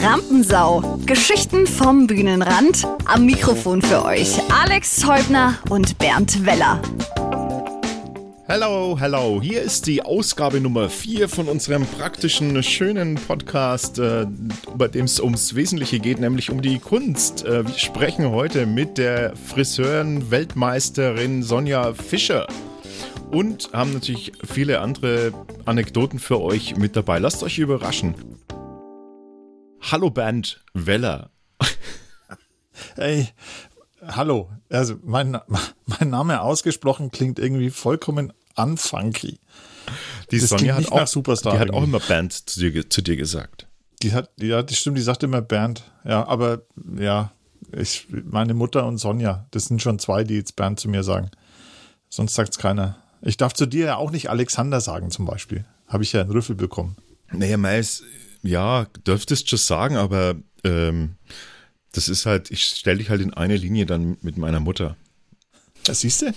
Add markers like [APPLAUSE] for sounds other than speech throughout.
Rampensau. Geschichten vom Bühnenrand. Am Mikrofon für euch Alex Häubner und Bernd Weller. Hello, hello. Hier ist die Ausgabe Nummer 4 von unserem praktischen, schönen Podcast, äh, bei dem es ums Wesentliche geht, nämlich um die Kunst. Äh, wir sprechen heute mit der Friseurin-Weltmeisterin Sonja Fischer und haben natürlich viele andere Anekdoten für euch mit dabei. Lasst euch überraschen. Hallo Band Weller. Hey, hallo. Also mein, mein Name ausgesprochen klingt irgendwie vollkommen unfunky. Die Das Sonja hat auch, Superstar die hat auch immer Band zu dir, zu dir gesagt. Die hat, ja, die stimmt, die sagt immer Bernd. Ja, aber ja, ich, meine Mutter und Sonja, das sind schon zwei, die jetzt Bernd zu mir sagen. Sonst sagt's keiner. Ich darf zu dir ja auch nicht Alexander sagen, zum Beispiel. Habe ich ja einen Rüffel bekommen. Naja, Mais, ja, dürftest schon sagen, aber ähm, das ist halt, ich stelle dich halt in eine Linie dann mit meiner Mutter. Das siehst du?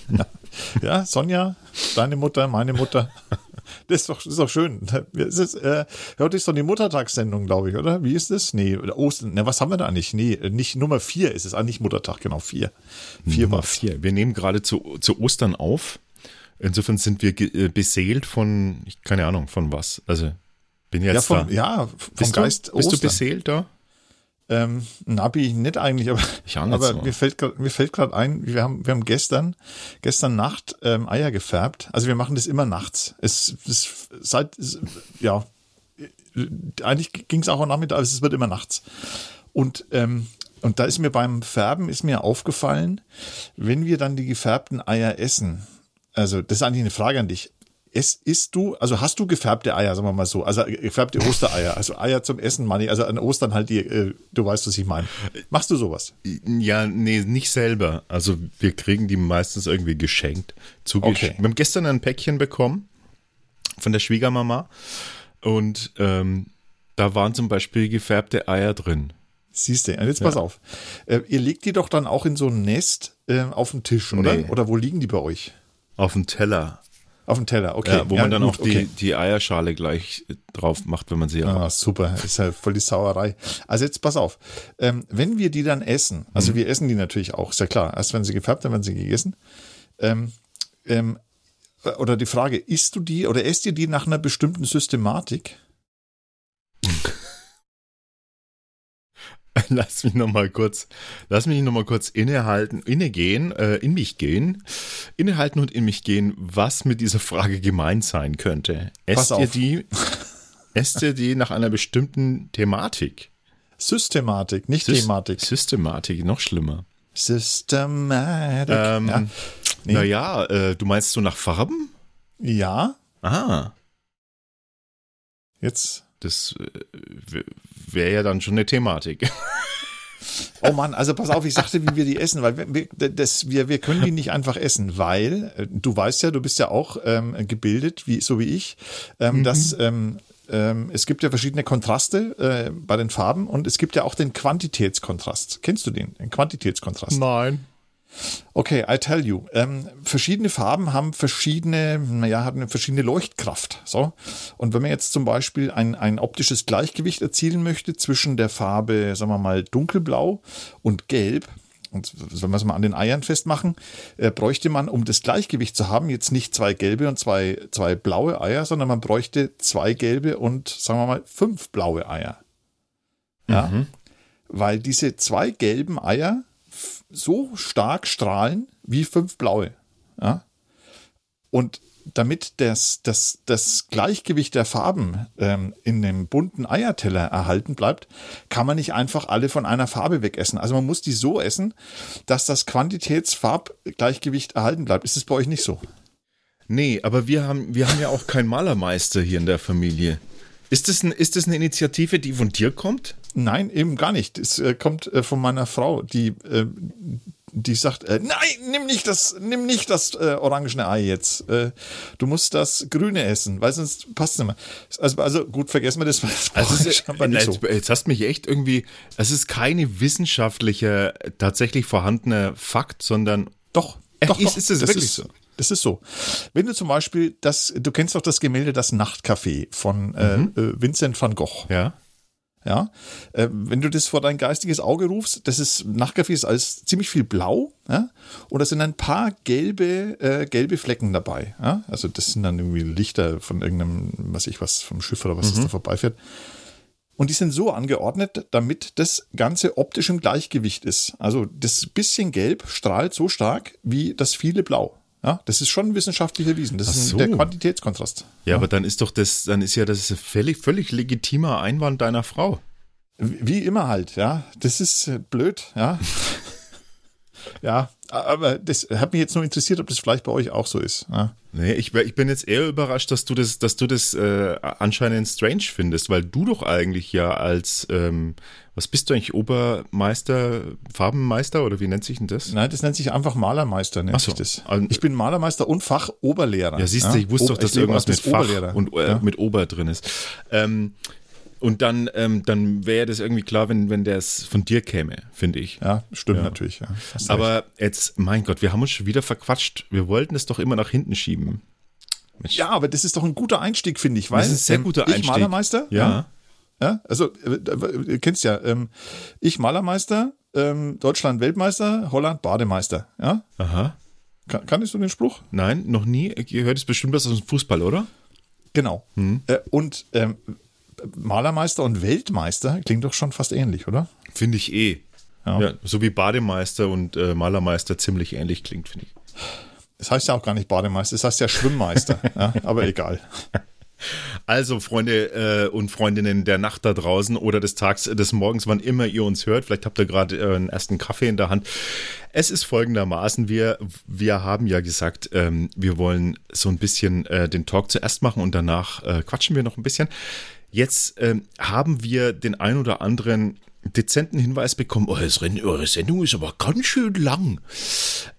Ja, Sonja, deine Mutter, meine Mutter. Das ist doch, das ist doch schön. Es ist, äh, heute ist doch die Muttertagssendung, glaube ich, oder? Wie ist das? Nee, oder Ostern. Ne, was haben wir da eigentlich? Nee, nicht Nummer vier ist es. Ah, nicht Muttertag, genau, vier. Vier Nummer war vier. Wir nehmen gerade zu, zu Ostern auf. Insofern sind wir äh, beseelt von, ich- keine Ahnung, von was. Also, bin jetzt Ja, vom, da. ja, vom bist Geist du, bist du beseelt da? Ähm, Nabi nicht eigentlich, aber, Ich aber so. mir fällt grad- mir fällt gerade ein, wir haben wir haben gestern gestern Nacht ähm, Eier gefärbt. Also wir machen das immer nachts. Es, es seit es- ja eigentlich ging es auch am Nachmittag, aber es wird immer nachts. Und ähm, und da ist mir beim Färben ist mir aufgefallen, wenn wir dann die gefärbten Eier essen. Also das ist eigentlich eine Frage an dich. Es isst du, also hast du gefärbte Eier, sagen wir mal so, also gefärbte Ostereier, also Eier zum Essen, ich, also an Ostern halt die, äh, du weißt, was ich meine. Machst du sowas? Ja, nee, nicht selber. Also, wir kriegen die meistens irgendwie geschenkt. Okay. Wir haben gestern ein Päckchen bekommen von der Schwiegermama und ähm, da waren zum Beispiel gefärbte Eier drin. Siehst du, jetzt pass auf. Äh, ihr legt die doch dann auch in so ein Nest äh, auf den Tisch, oder? Nee. Oder wo liegen die bei euch? Auf dem Teller. Auf dem Teller, okay. Ja, wo man dann gut, auch die, die Eierschale gleich äh, drauf macht, wenn man sie Ah, super, [LAUGHS] ist ja voll die Sauerei. Also jetzt pass auf, ähm, wenn wir die dann essen, also Mhm. wir essen die natürlich auch, ist ja klar, erst wenn sie gefärbt, dann werden sie gegessen. Ähm, ähm, oder die Frage, isst du die oder esst ihr die nach einer bestimmten Systematik? [LAUGHS] [LAUGHS] Lass mich noch mal kurz, lass mich noch mal kurz innehalten, innegehen, äh, in mich gehen, innehalten und in mich gehen, was mit dieser Frage gemeint sein könnte. Esst ihr die, [LAUGHS] esst ihr die nach einer bestimmten Thematik? Systematik, nicht Sys- Thematik. Systematik, noch schlimmer. Systematik. Ähm, ja. Nee. Naja, äh, du meinst so nach Farben? ja, Ah, jetzt das äh, wäre ja dann schon eine Thematik. Oh Mann, also pass auf, ich sagte, wie wir die essen, weil wir, wir- das, wir, wir können die nicht einfach essen, weil äh, du weißt ja, du bist ja auch ähm, gebildet, wie, so wie ich, ähm, dass ähm, ähm, es gibt ja verschiedene Kontraste äh, bei den Farben und es gibt ja auch den Quantitätskontrast. Kennst du den? Den Quantitätskontrast? Nein. Okay, I tell you. Ähm, verschiedene Farben haben verschiedene, naja, haben eine verschiedene Leuchtkraft. So. Und wenn man jetzt zum Beispiel ein, ein optisches Gleichgewicht erzielen möchte zwischen der Farbe, sagen wir mal, dunkelblau und gelb, und wenn wir es mal an den Eiern festmachen, äh, bräuchte man, um das Gleichgewicht zu haben, jetzt nicht zwei gelbe und zwei, zwei blaue Eier, sondern man bräuchte zwei gelbe und, sagen wir mal, fünf blaue Eier. Ja. Weil diese zwei gelben Eier so stark strahlen wie fünf blaue. Ja? Und damit das, das, das Gleichgewicht der Farben ähm, in dem bunten Eierteller erhalten bleibt, kann man nicht einfach alle von einer Farbe wegessen. Also man muss die so essen, dass das Quantitätsfarbgleichgewicht erhalten bleibt. Ist es bei euch nicht so? Nee, aber wir haben, wir haben ja auch keinen Malermeister hier in der Familie. Ist das, ein, ist das eine Initiative, die von dir kommt? Nein, eben gar nicht. Es äh, kommt äh, von meiner Frau, die, äh, die sagt, äh, nein, nimm nicht das, nimm nicht das äh, orangene Ei jetzt. Äh, du musst das Grüne essen, weil sonst passt es nicht mehr. Also, also gut, vergessen wir das. das Also es [LAUGHS] ist, jetzt, so. jetzt hast du mich echt irgendwie, es ist keine wissenschaftliche, tatsächlich vorhandene Fakt, sondern Doch, doch, ist- doch. ist das wirklich so? Das ist so. Wenn du zum Beispiel das, du kennst doch das Gemälde Das Nachtcafé von äh, Mhm. äh, Vincent van Gogh. ja. ja. Äh, wenn du das vor dein geistiges Auge rufst, das ist Nachtkaffee ist alles ziemlich viel blau, ja. Und da sind ein paar gelbe, äh, gelbe Flecken dabei, ja. Also das sind dann irgendwie Lichter von irgendeinem, was ich was, vom Schiff oder was mhm. das da vorbeifährt. Und die sind so angeordnet, damit das Ganze optisch im Gleichgewicht ist. Also das bisschen Gelb strahlt so stark wie das viele Blau. Ja, das ist schon wissenschaftlich erwiesen. Das ist so. der Quantitätskontrast. Ja, ja, aber dann ist doch das, dann ist ja das völlig, völlig legitimer Einwand deiner Frau. Wie immer halt, ja. Das ist blöd, ja. [LAUGHS] ja, aber das hat mich jetzt nur interessiert, ob das vielleicht bei euch auch so ist. Ja. Nee, ich, ich bin jetzt eher überrascht, dass du das, dass du das äh, anscheinend strange findest, weil du doch eigentlich ja als, ähm, was bist du eigentlich, Obermeister, Farbenmeister oder wie nennt sich denn das? Nein, das nennt sich einfach Malermeister, nennt so. sich das. Ich bin Malermeister und Fachoberlehrer. Ja, siehst du, ich wusste doch, dass irgendwas mit Fach und äh, ja. mit Ober drin ist. Ähm, und dann, ähm, dann wäre das irgendwie klar, wenn, wenn der es von dir käme, finde ich. Ja, stimmt ja. natürlich. Ja. Aber recht. jetzt, mein Gott, wir haben uns schon wieder verquatscht. Wir wollten es doch immer nach hinten schieben. Mensch. Ja, aber das ist doch ein guter Einstieg, finde ich. Weil, das ist ein sehr guter Einstieg. Ich Malermeister? Ja. ja. also, äh, du kennst ja, ähm, ich Malermeister, ähm, Deutschland Weltmeister, Holland Bademeister. Ja? Aha. Kann, kannst du den Spruch? Nein, noch nie. Ihr hört es bestimmt was aus dem Fußball, oder? Genau. Hm. Äh, und ähm, Malermeister und Weltmeister klingt doch schon fast ähnlich, oder? Finde ich eh. Ja. ja. so wie Bademeister und äh, Malermeister ziemlich ähnlich klingt, finde ich. Das heißt ja auch gar nicht Bademeister, das heißt ja Schwimmmeister. [LAUGHS] ja, aber egal. Also, Freunde äh, und Freundinnen der Nacht da draußen oder des Tags, des Morgens, wann immer ihr uns hört, vielleicht habt ihr gerade äh, einen ersten Kaffee in der Hand. Es ist folgendermaßen, wir, wir haben ja gesagt, ähm, wir wollen so ein bisschen äh, den Talk zuerst machen und danach äh, quatschen wir noch ein bisschen. Jetzt ähm, haben wir den ein oder anderen dezenten Hinweis bekommen, oh, eure Sendung ist aber ganz schön lang.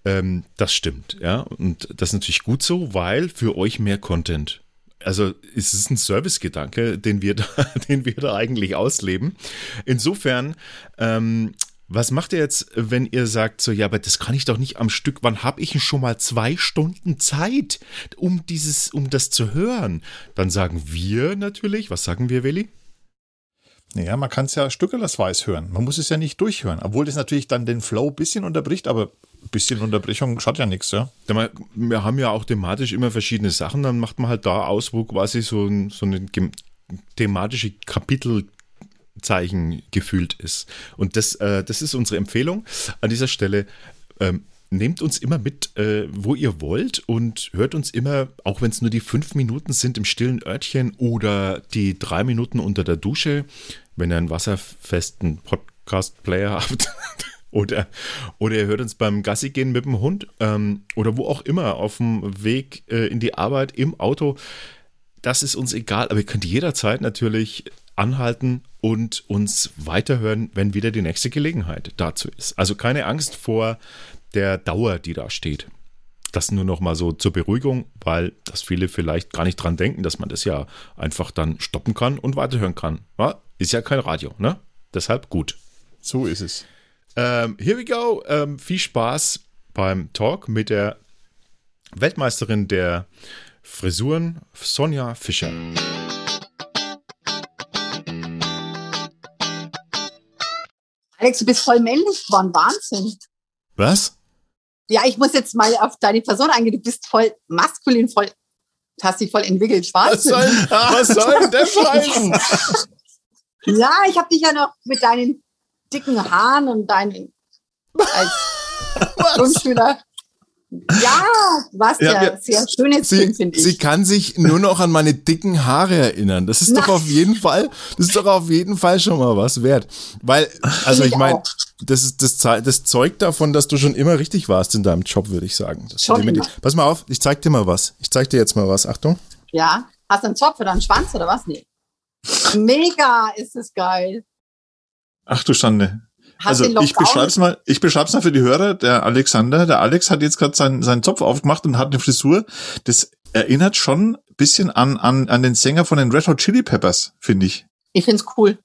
Ähm, das stimmt, ja. Und das ist natürlich gut so, weil für euch mehr Content. Also es ist ein Servicegedanke, den wir da, [LAUGHS] den wir da eigentlich ausleben. Insofern ähm, was macht ihr jetzt, wenn ihr sagt, so, ja, aber das kann ich doch nicht am Stück, wann habe ich schon mal zwei Stunden Zeit, um dieses, um das zu hören? Dann sagen wir natürlich, was sagen wir, Willi? Naja, man kann es ja stückelerweise hören. Man muss es ja nicht durchhören. Obwohl das natürlich dann den Flow ein bisschen unterbricht, aber ein bisschen Unterbrechung schadet ja nichts, ja. Wir haben ja auch thematisch immer verschiedene Sachen, dann macht man halt da aus, wo quasi so, ein, so eine thematische Kapitel Zeichen gefühlt ist. Und das, äh, das ist unsere Empfehlung an dieser Stelle. Ähm, nehmt uns immer mit, äh, wo ihr wollt und hört uns immer, auch wenn es nur die fünf Minuten sind im stillen Örtchen oder die drei Minuten unter der Dusche, wenn ihr einen wasserfesten Podcast-Player [LAUGHS] habt. oder, oder ihr hört uns beim Gassi gehen mit dem Hund ähm, oder wo auch immer auf dem Weg äh, in die Arbeit im Auto. Das ist uns egal, aber ihr könnt jederzeit natürlich anhalten und uns weiterhören, wenn wieder die nächste Gelegenheit dazu ist. Also keine Angst vor der Dauer, die da steht. Das nur noch mal so zur Beruhigung, weil das viele vielleicht gar nicht dran denken, dass man das ja einfach dann stoppen kann und weiterhören kann. Ja, ist ja kein Radio, ne? Deshalb gut. So ist es. Ähm, here we go. Ähm, viel Spaß beim Talk mit der Weltmeisterin der Frisuren, Sonja Fischer. Alex, du bist voll männlich geworden. Wahnsinn. Was? Ja, ich muss jetzt mal auf deine Person eingehen. Du bist voll maskulin, voll, hast dich voll entwickelt. Schwarz. Was soll, was soll denn heißen? [LAUGHS] ja, ich habe dich ja noch mit deinen dicken Haaren und deinen [LAUGHS] als Grundschüler ja, was ja, ja sehr schönes sie, finde ich. Sie kann sich nur noch an meine dicken Haare erinnern. Das ist Na. doch auf jeden Fall, das ist doch auf jeden Fall schon mal was wert. Weil, also ich, ich meine, das ist das, das zeugt davon, dass du schon immer richtig warst in deinem Job, würde ich sagen. Pass mal auf, ich zeig dir mal was. Ich zeig dir jetzt mal was. Achtung. Ja, hast du einen Zopf oder einen Schwanz oder was? Nee. Mega ist es geil. Ach du Schande also ich beschreibe es mal, ich beschreibe es mal für die Hörer. Der Alexander, der Alex hat jetzt gerade seinen, seinen Zopf aufgemacht und hat eine Frisur. Das erinnert schon ein bisschen an, an, an den Sänger von den Red Hot Chili Peppers, finde ich. Ich finde es cool.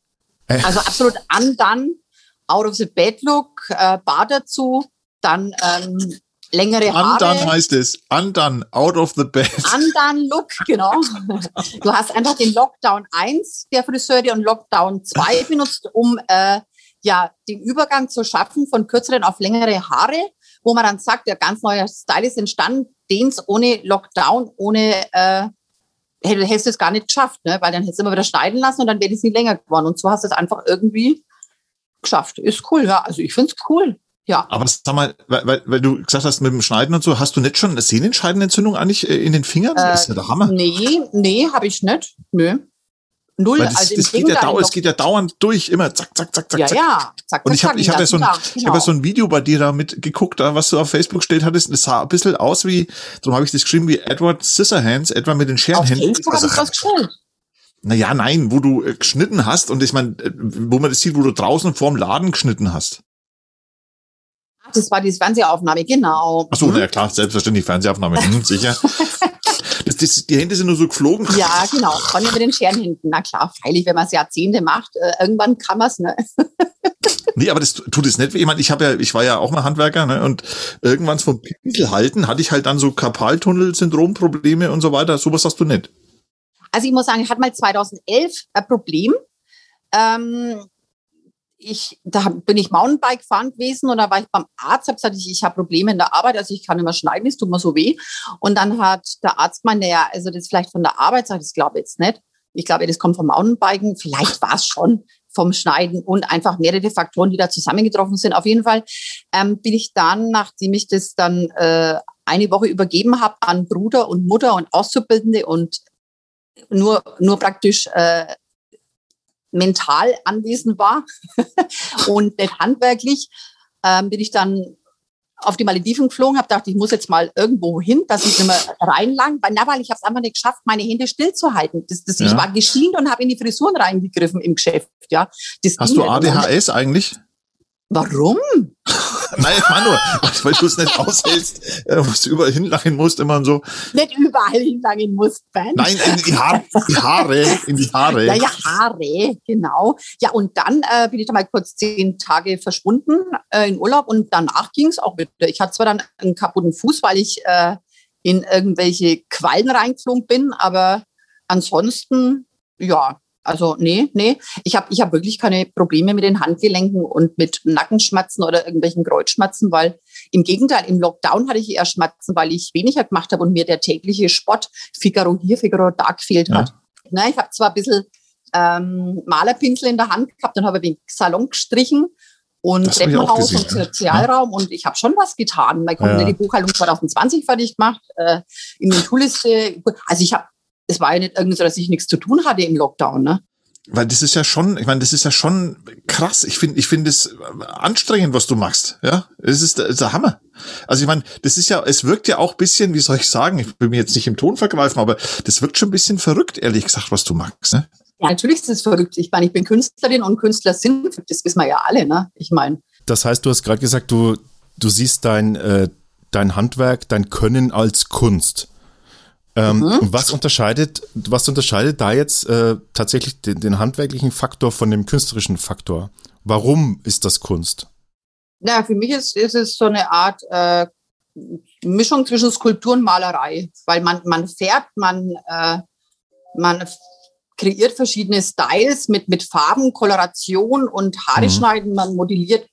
Äh. Also absolut an dann, out of the bed look, äh, Bar dazu, dann ähm, längere Haare. Undone heißt es. Undone, out of the bed. Undone Look, genau. Du hast einfach den Lockdown 1 der Friseure und Lockdown 2 benutzt, um äh, ja den Übergang zu schaffen von kürzeren auf längere Haare, wo man dann sagt, der ganz neue Style ist entstanden, den es ohne Lockdown, ohne äh, hättest du es gar nicht geschafft, ne? weil dann hättest du immer wieder schneiden lassen und dann wäre es nicht länger geworden. Und so hast du es einfach irgendwie geschafft. Ist cool, ja. Also ich finde es cool. Ja. Aber sag mal, weil, weil, du gesagt hast, mit dem Schneiden und so, hast du nicht schon eine Sehnenscheidenentzündung eigentlich äh, in den Fingern? Äh, das ist ja der Hammer. Nee, nee, habe ich nicht. Nö. Null. Weil das, also das geht ja dau es geht ja dauernd durch, immer zack, zack, zack, zack, ja, zack. Ja, zack, Und ich habe ich hab ja so ein, genau. ich hab ja so ein Video bei dir da mitgeguckt, was du auf Facebook gestellt hattest. Das sah ein bisschen aus wie, darum habe ich das geschrieben, wie Edward Scissorhands, etwa mit den Scherenhänden. Auf Facebook also, ich was gestellt. Naja, nein, wo du äh, geschnitten hast und ich meine, äh, wo man das sieht, wo du draußen vorm Laden geschnitten hast. Das war die Fernsehaufnahme, genau. Ach so, mhm. na ja, klar, selbstverständlich Fernsehaufnahme, hm, sicher. [LAUGHS] Das, die Hände sind nur so geflogen. Ja, genau. Von mit den Scherenhänden. Na klar, freilich, wenn man es Jahrzehnte macht, äh, irgendwann kann man es, ne? [LAUGHS] Nee, aber das tut es nicht. Ich meine, ich habe ja, ich war ja auch mal Handwerker, ne? Und irgendwann vom Pinsel halten hatte ich halt dann so Karpaltunnel-Syndrom-Probleme und so weiter. Sowas hast du nicht. Also ich muss sagen, ich hatte mal 2011 ein Problem. Ähm, ich, da bin ich Mountainbike gefahren gewesen und da war ich beim Arzt, habe gesagt, ich, ich habe Probleme in der Arbeit, also ich kann immer schneiden, es tut mir so weh. Und dann hat der Arzt gemeint, naja, also das ist vielleicht von der Arbeit, sag das glaube ich jetzt nicht. Ich glaube, das kommt vom Mountainbiken, vielleicht war es schon vom Schneiden und einfach mehrere Faktoren, die da zusammengetroffen sind. Auf jeden Fall ähm, bin ich dann, nachdem ich das dann äh, eine Woche übergeben habe an Bruder und Mutter und Auszubildende und nur, nur praktisch äh, mental anwesend war [LAUGHS] und nicht handwerklich, ähm, bin ich dann auf die Malediven geflogen, habe gedacht, ich muss jetzt mal irgendwo hin, dass ich nicht mehr reinlang, weil, na, weil ich habe es einfach nicht geschafft, meine Hände stillzuhalten. Das, das, ja. Ich war geschient und habe in die Frisuren reingegriffen im Geschäft. Ja, das Hast du ADHS eigentlich? Warum? Nein, ich meine nur, [LAUGHS] weil du es nicht aushältst, äh, wo du überall hinlangen musst, immer so. Nicht überall hinlangen musst, Ben. Nein, in die, Haare, die Haare, in die Haare. Ja, ja, Haare, genau. Ja, und dann äh, bin ich da mal kurz zehn Tage verschwunden äh, in Urlaub und danach ging es auch wieder. Ich hatte zwar dann einen kaputten Fuß, weil ich äh, in irgendwelche Quallen reingeflogen bin, aber ansonsten, ja, also nee, nee. Ich habe ich hab wirklich keine Probleme mit den Handgelenken und mit Nackenschmerzen oder irgendwelchen Kreuzschmerzen, weil im Gegenteil, im Lockdown hatte ich eher Schmerzen, weil ich weniger gemacht habe und mir der tägliche Sport Figaro hier, Figaro da gefehlt hat. Ja. Na, ich habe zwar ein bisschen ähm, Malerpinsel in der Hand gehabt und habe den Salon gestrichen und Treppenhaus und Sozialraum ja. und ich habe schon was getan. Meine ja. Buchhaltung 2020 fertig gemacht, äh, in den Tooliste. Also ich habe es war ja nicht irgendwie so, dass ich nichts zu tun hatte im Lockdown, ne? Weil das ist ja schon, ich meine, das ist ja schon krass. Ich finde, ich finde es anstrengend, was du machst. Ja, es ist, das ist der Hammer. Also ich meine, das ist ja, es wirkt ja auch bisschen, wie soll ich sagen, ich will mir jetzt nicht im Ton vergreifen, aber das wirkt schon ein bisschen verrückt, ehrlich gesagt, was du magst. Ne? Ja, natürlich ist es verrückt. Ich meine, ich bin Künstlerin und Künstler sind, das wissen wir ja alle, ne? Ich meine. Das heißt, du hast gerade gesagt, du, du siehst dein, äh, dein Handwerk, dein Können als Kunst. Ähm, mhm. Was unterscheidet, was unterscheidet da jetzt äh, tatsächlich den, den, handwerklichen Faktor von dem künstlerischen Faktor? Warum ist das Kunst? Ja, für mich ist, ist es so eine Art äh, Mischung zwischen Skulptur und Malerei, weil man, man fährt, man, äh, man kreiert verschiedene Styles mit, mit Farben, Koloration und Haare mhm. schneiden, man modelliert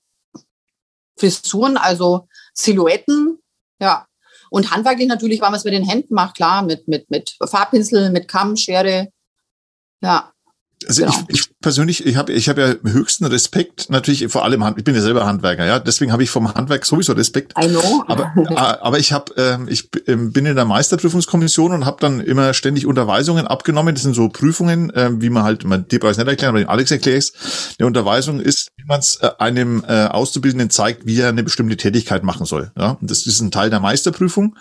Frisuren, also Silhouetten, ja, und handwerklich natürlich, weil man es mit den Händen macht, klar, mit, mit, mit Farbpinsel, mit Kamm, Schere. Ja. Also genau. ich, ich persönlich, ich habe ich hab ja höchsten Respekt, natürlich vor allem, ich bin ja selber Handwerker, ja, deswegen habe ich vom Handwerk sowieso Respekt. I know. Aber, [LAUGHS] aber ich habe, ähm, ich ähm, bin in der Meisterprüfungskommission und habe dann immer ständig Unterweisungen abgenommen. Das sind so Prüfungen, äh, wie man halt, man dir brauche ich nicht erklären, aber den Alex erklärst. Die Unterweisung ist, wie man es äh, einem äh, Auszubildenden zeigt, wie er eine bestimmte Tätigkeit machen soll. Ja, und das ist ein Teil der Meisterprüfung.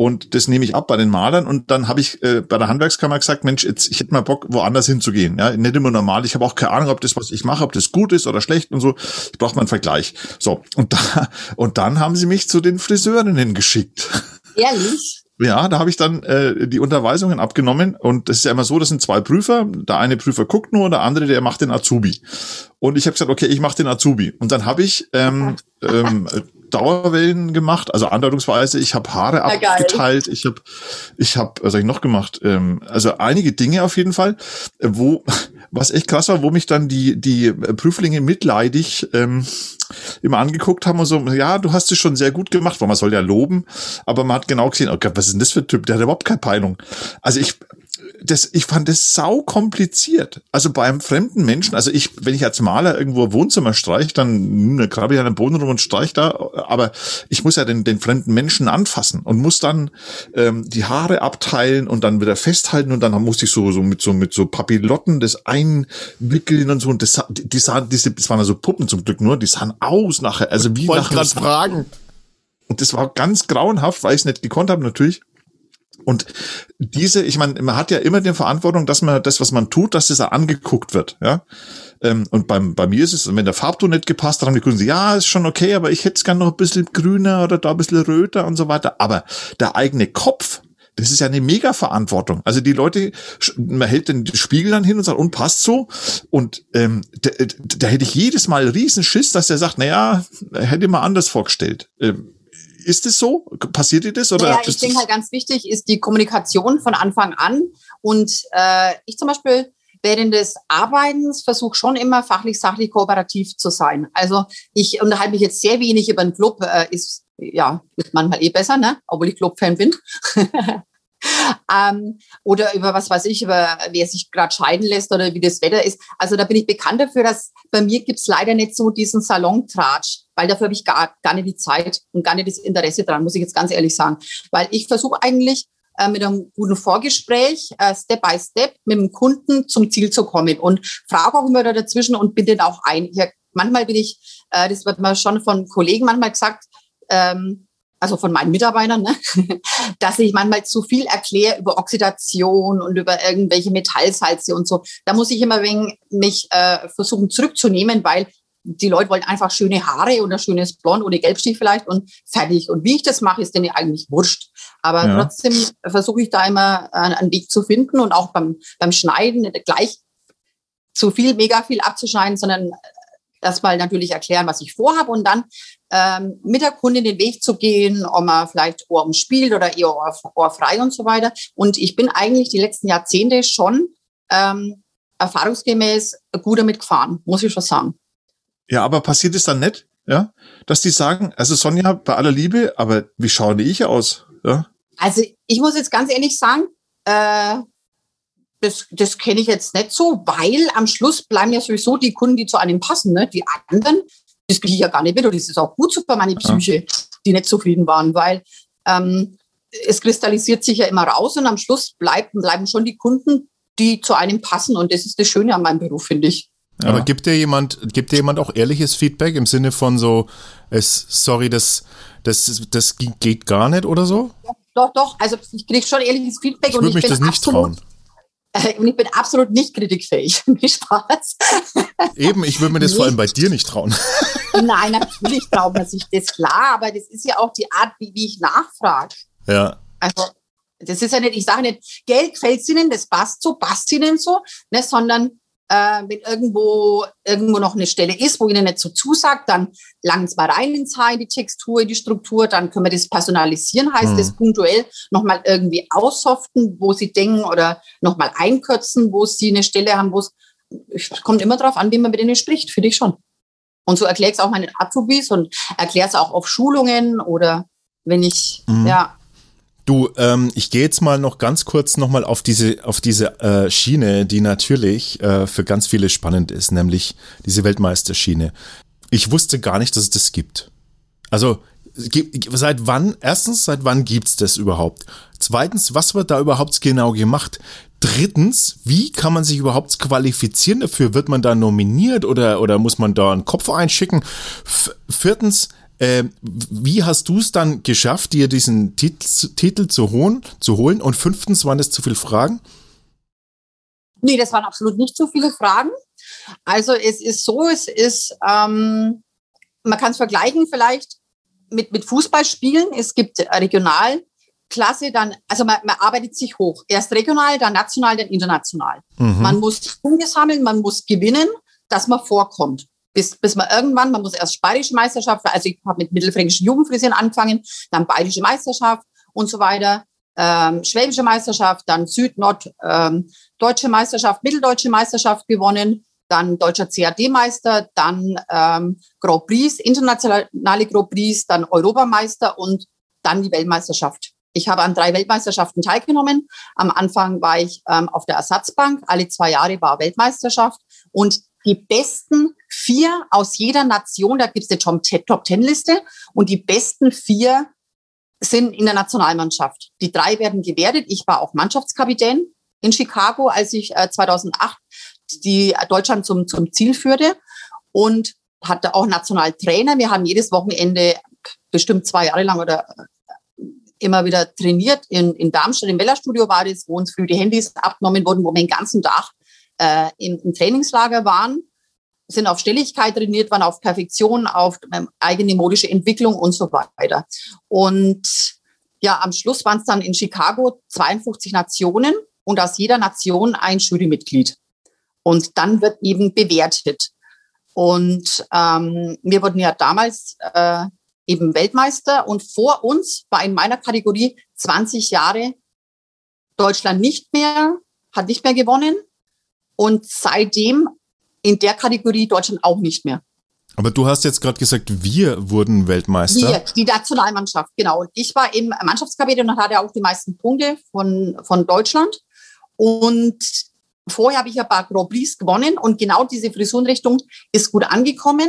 Und das nehme ich ab bei den Malern. Und dann habe ich äh, bei der Handwerkskammer gesagt, Mensch, jetzt, ich hätte mal Bock, woanders hinzugehen. Ja, nicht immer normal. Ich habe auch keine Ahnung, ob das, was ich mache, ob das gut ist oder schlecht und so. Ich brauche mal einen Vergleich. So, und, da, [LAUGHS] und dann haben sie mich zu den Friseurinnen geschickt. Ehrlich? [LAUGHS] Ja, da habe ich dann äh, die Unterweisungen abgenommen und das ist ja immer so, das sind zwei Prüfer. Der eine Prüfer guckt nur, der andere, der macht den Azubi. Und ich habe gesagt, okay, ich mache den Azubi. Und dann habe ich ähm, ähm, Dauerwellen gemacht, also andeutungsweise, ich habe Haare ja, abgeteilt, ich habe, ich habe, was habe ich noch gemacht? Ähm, also einige Dinge auf jeden Fall, wo, was echt krass war, wo mich dann die, die Prüflinge mitleidig ähm, immer angeguckt haben und so, ja, du hast es schon sehr gut gemacht, weil man soll ja loben, aber man hat genau gesehen, oh Gott, was ist denn das für ein Typ, der hat überhaupt keine Peilung. Also ich, das, ich fand das sau kompliziert. Also beim fremden Menschen, also ich, wenn ich als Maler irgendwo Wohnzimmer streiche, dann ne, grabe ich an den Boden rum und streiche da, aber ich muss ja den, den fremden Menschen anfassen und muss dann ähm, die Haare abteilen und dann wieder festhalten und dann muss ich so, so mit so mit so Papillotten das einwickeln und so und das, die, die sahen, diese, das waren also Puppen zum Glück nur, die sahen aus nachher, also wie Wollte gerade fragen. Und das war ganz grauenhaft, weil ich es nicht gekonnt habe natürlich. Und diese, ich meine, man hat ja immer die Verantwortung, dass man das, was man tut, dass das angeguckt wird, ja. Ähm, und beim, bei mir ist es, wenn der Farbton nicht gepasst hat, haben die Kunden ja, ist schon okay, aber ich hätte es gerne noch ein bisschen grüner oder da ein bisschen röter und so weiter. Aber der eigene Kopf, das ist ja eine mega Verantwortung. Also die Leute, man hält den Spiegel dann hin und sagt, und passt so. Und ähm, da, da hätte ich jedes Mal riesen Schiss, dass er sagt, na ja, hätte ich mal anders vorgestellt. Ähm, ist es so? Passiert dir das? Oder ja, ich denke halt ganz wichtig ist die Kommunikation von Anfang an. Und äh, ich zum Beispiel während des Arbeitens versuche schon immer fachlich, sachlich, kooperativ zu sein. Also ich unterhalte mich jetzt sehr wenig über den Club, äh, ist ja manchmal eh besser, ne? obwohl ich Club-Fan bin. [LAUGHS] ähm, oder über was weiß ich, über wer sich gerade scheiden lässt oder wie das Wetter ist. Also da bin ich bekannt dafür, dass bei mir gibt's leider nicht so diesen Salontratsch, weil dafür habe ich gar, gar nicht die Zeit und gar nicht das Interesse dran, muss ich jetzt ganz ehrlich sagen. Weil ich versuche eigentlich äh, mit einem guten Vorgespräch, äh, Step by Step, mit dem Kunden zum Ziel zu kommen und frage auch immer da dazwischen und bin den auch ein. Ich, manchmal bin ich, äh, das wird mir schon von Kollegen manchmal gesagt, ähm, also von meinen Mitarbeitern, ne? [LAUGHS] dass ich manchmal zu viel erkläre über Oxidation und über irgendwelche Metallsalze und so. Da muss ich immer wegen mich äh, versuchen zurückzunehmen, weil die Leute wollen einfach schöne Haare oder schönes Blond oder Gelbstich vielleicht und fertig. Und wie ich das mache, ist denen eigentlich wurscht. Aber ja. trotzdem versuche ich da immer einen Weg zu finden und auch beim, beim Schneiden nicht gleich zu viel, mega viel abzuschneiden, sondern erstmal natürlich erklären, was ich vorhabe und dann ähm, mit der Kundin den Weg zu gehen, ob man vielleicht Ohr umspielt oder eher Ohr, Ohr frei und so weiter. Und ich bin eigentlich die letzten Jahrzehnte schon ähm, erfahrungsgemäß gut damit gefahren, muss ich schon sagen. Ja, aber passiert es dann nicht, ja, dass die sagen, also Sonja, bei aller Liebe, aber wie schaue ich aus? Ja? Also ich muss jetzt ganz ehrlich sagen, äh, das, das kenne ich jetzt nicht so, weil am Schluss bleiben ja sowieso die Kunden, die zu einem passen. Ne? Die anderen, das kriege ich ja gar nicht mit. Und das ist auch gut so für meine Psyche, die nicht zufrieden waren, weil ähm, es kristallisiert sich ja immer raus und am Schluss bleiben, bleiben schon die Kunden, die zu einem passen. Und das ist das Schöne an meinem Beruf, finde ich. Ja. Aber gibt dir jemand, gibt dir jemand auch ehrliches Feedback im Sinne von so, es, sorry, das, das, das geht gar nicht oder so? Doch, doch. Also ich kriege schon ehrliches Feedback ich und ich mich bin das nicht absolut, trauen. Äh, [LAUGHS] und ich bin absolut nicht kritikfähig. [LAUGHS] Mir Spaß. Eben, ich würde mir das nicht. vor allem bei dir nicht trauen. Nein, natürlich traut man sich das klar, aber das ist ja auch die Art, wie, wie ich nachfrage. Ja. Also, das ist ja nicht, ich sage nicht, Geld gefällt Ihnen, das passt so, passt Ihnen so, ne, sondern äh, wenn irgendwo, irgendwo noch eine Stelle ist, wo Ihnen nicht so zusagt, dann langen es mal rein ins Haar, in die Textur, in die Struktur, dann können wir das personalisieren, heißt mhm. das punktuell nochmal irgendwie aussoften, wo Sie denken oder nochmal einkürzen, wo Sie eine Stelle haben, wo es kommt immer darauf an, wie man mit denen spricht, finde ich schon. Und so erkläre ich es auch meinen Azubis und erkläre es auch auf Schulungen oder wenn ich, mhm. ja, Du, ähm, ich gehe jetzt mal noch ganz kurz nochmal auf diese, auf diese äh, Schiene, die natürlich äh, für ganz viele spannend ist, nämlich diese Weltmeisterschiene. Ich wusste gar nicht, dass es das gibt. Also, seit wann, erstens, seit wann gibt's das überhaupt? Zweitens, was wird da überhaupt genau gemacht? Drittens, wie kann man sich überhaupt qualifizieren dafür? Wird man da nominiert oder, oder muss man da einen Kopf einschicken? F viertens, äh, wie hast du es dann geschafft, dir diesen Titel, Titel zu, holen, zu holen? Und fünftens, waren es zu viele Fragen? Nee, das waren absolut nicht zu viele Fragen. Also es ist so, es ist, ähm, man kann es vergleichen vielleicht mit, mit Fußballspielen. Es gibt Regionalklasse, dann, also man, man arbeitet sich hoch. Erst regional, dann national, dann international. Mhm. Man muss Punkte sammeln, man muss gewinnen, dass man vorkommt. Bis, bis man irgendwann, man muss erst bayerische Meisterschaft, also ich habe mit mittelfränkischen Jugendfrisieren angefangen, dann bayerische Meisterschaft und so weiter, ähm, schwäbische Meisterschaft, dann Süd, Nord, ähm, deutsche Meisterschaft, mitteldeutsche Meisterschaft gewonnen, dann deutscher CAD-Meister, dann ähm, Grand Prix, internationale Grand Prix, dann Europameister und dann die Weltmeisterschaft. Ich habe an drei Weltmeisterschaften teilgenommen. Am Anfang war ich ähm, auf der Ersatzbank. Alle zwei Jahre war Weltmeisterschaft. Und die besten vier aus jeder Nation, da gibt es eine Top-Ten-Liste, und die besten vier sind in der Nationalmannschaft. Die drei werden gewertet. Ich war auch Mannschaftskapitän in Chicago, als ich äh, 2008 die Deutschland zum, zum Ziel führte und hatte auch Nationaltrainer. Wir haben jedes Wochenende bestimmt zwei Jahre lang oder immer wieder trainiert. In, in Darmstadt im Wellerstudio war das, wo uns früh die Handys abgenommen wurden, wo wir den ganzen Tag äh, im, im Trainingslager waren, sind auf Stelligkeit trainiert, waren auf Perfektion, auf ähm, eigene modische Entwicklung und so weiter. Und ja, am Schluss waren es dann in Chicago 52 Nationen und aus jeder Nation ein Jurymitglied. Und dann wird eben bewertet. Und ähm, wir wurden ja damals äh, eben Weltmeister und vor uns war in meiner Kategorie 20 Jahre Deutschland nicht mehr, hat nicht mehr gewonnen und seitdem in der Kategorie Deutschland auch nicht mehr. Aber du hast jetzt gerade gesagt, wir wurden Weltmeister. Wir, die Nationalmannschaft, genau. Und ich war eben Mannschaftskapitän und hatte auch die meisten Punkte von, von Deutschland. Und vorher habe ich ein paar Grand Prix gewonnen und genau diese Frisurenrichtung ist gut angekommen.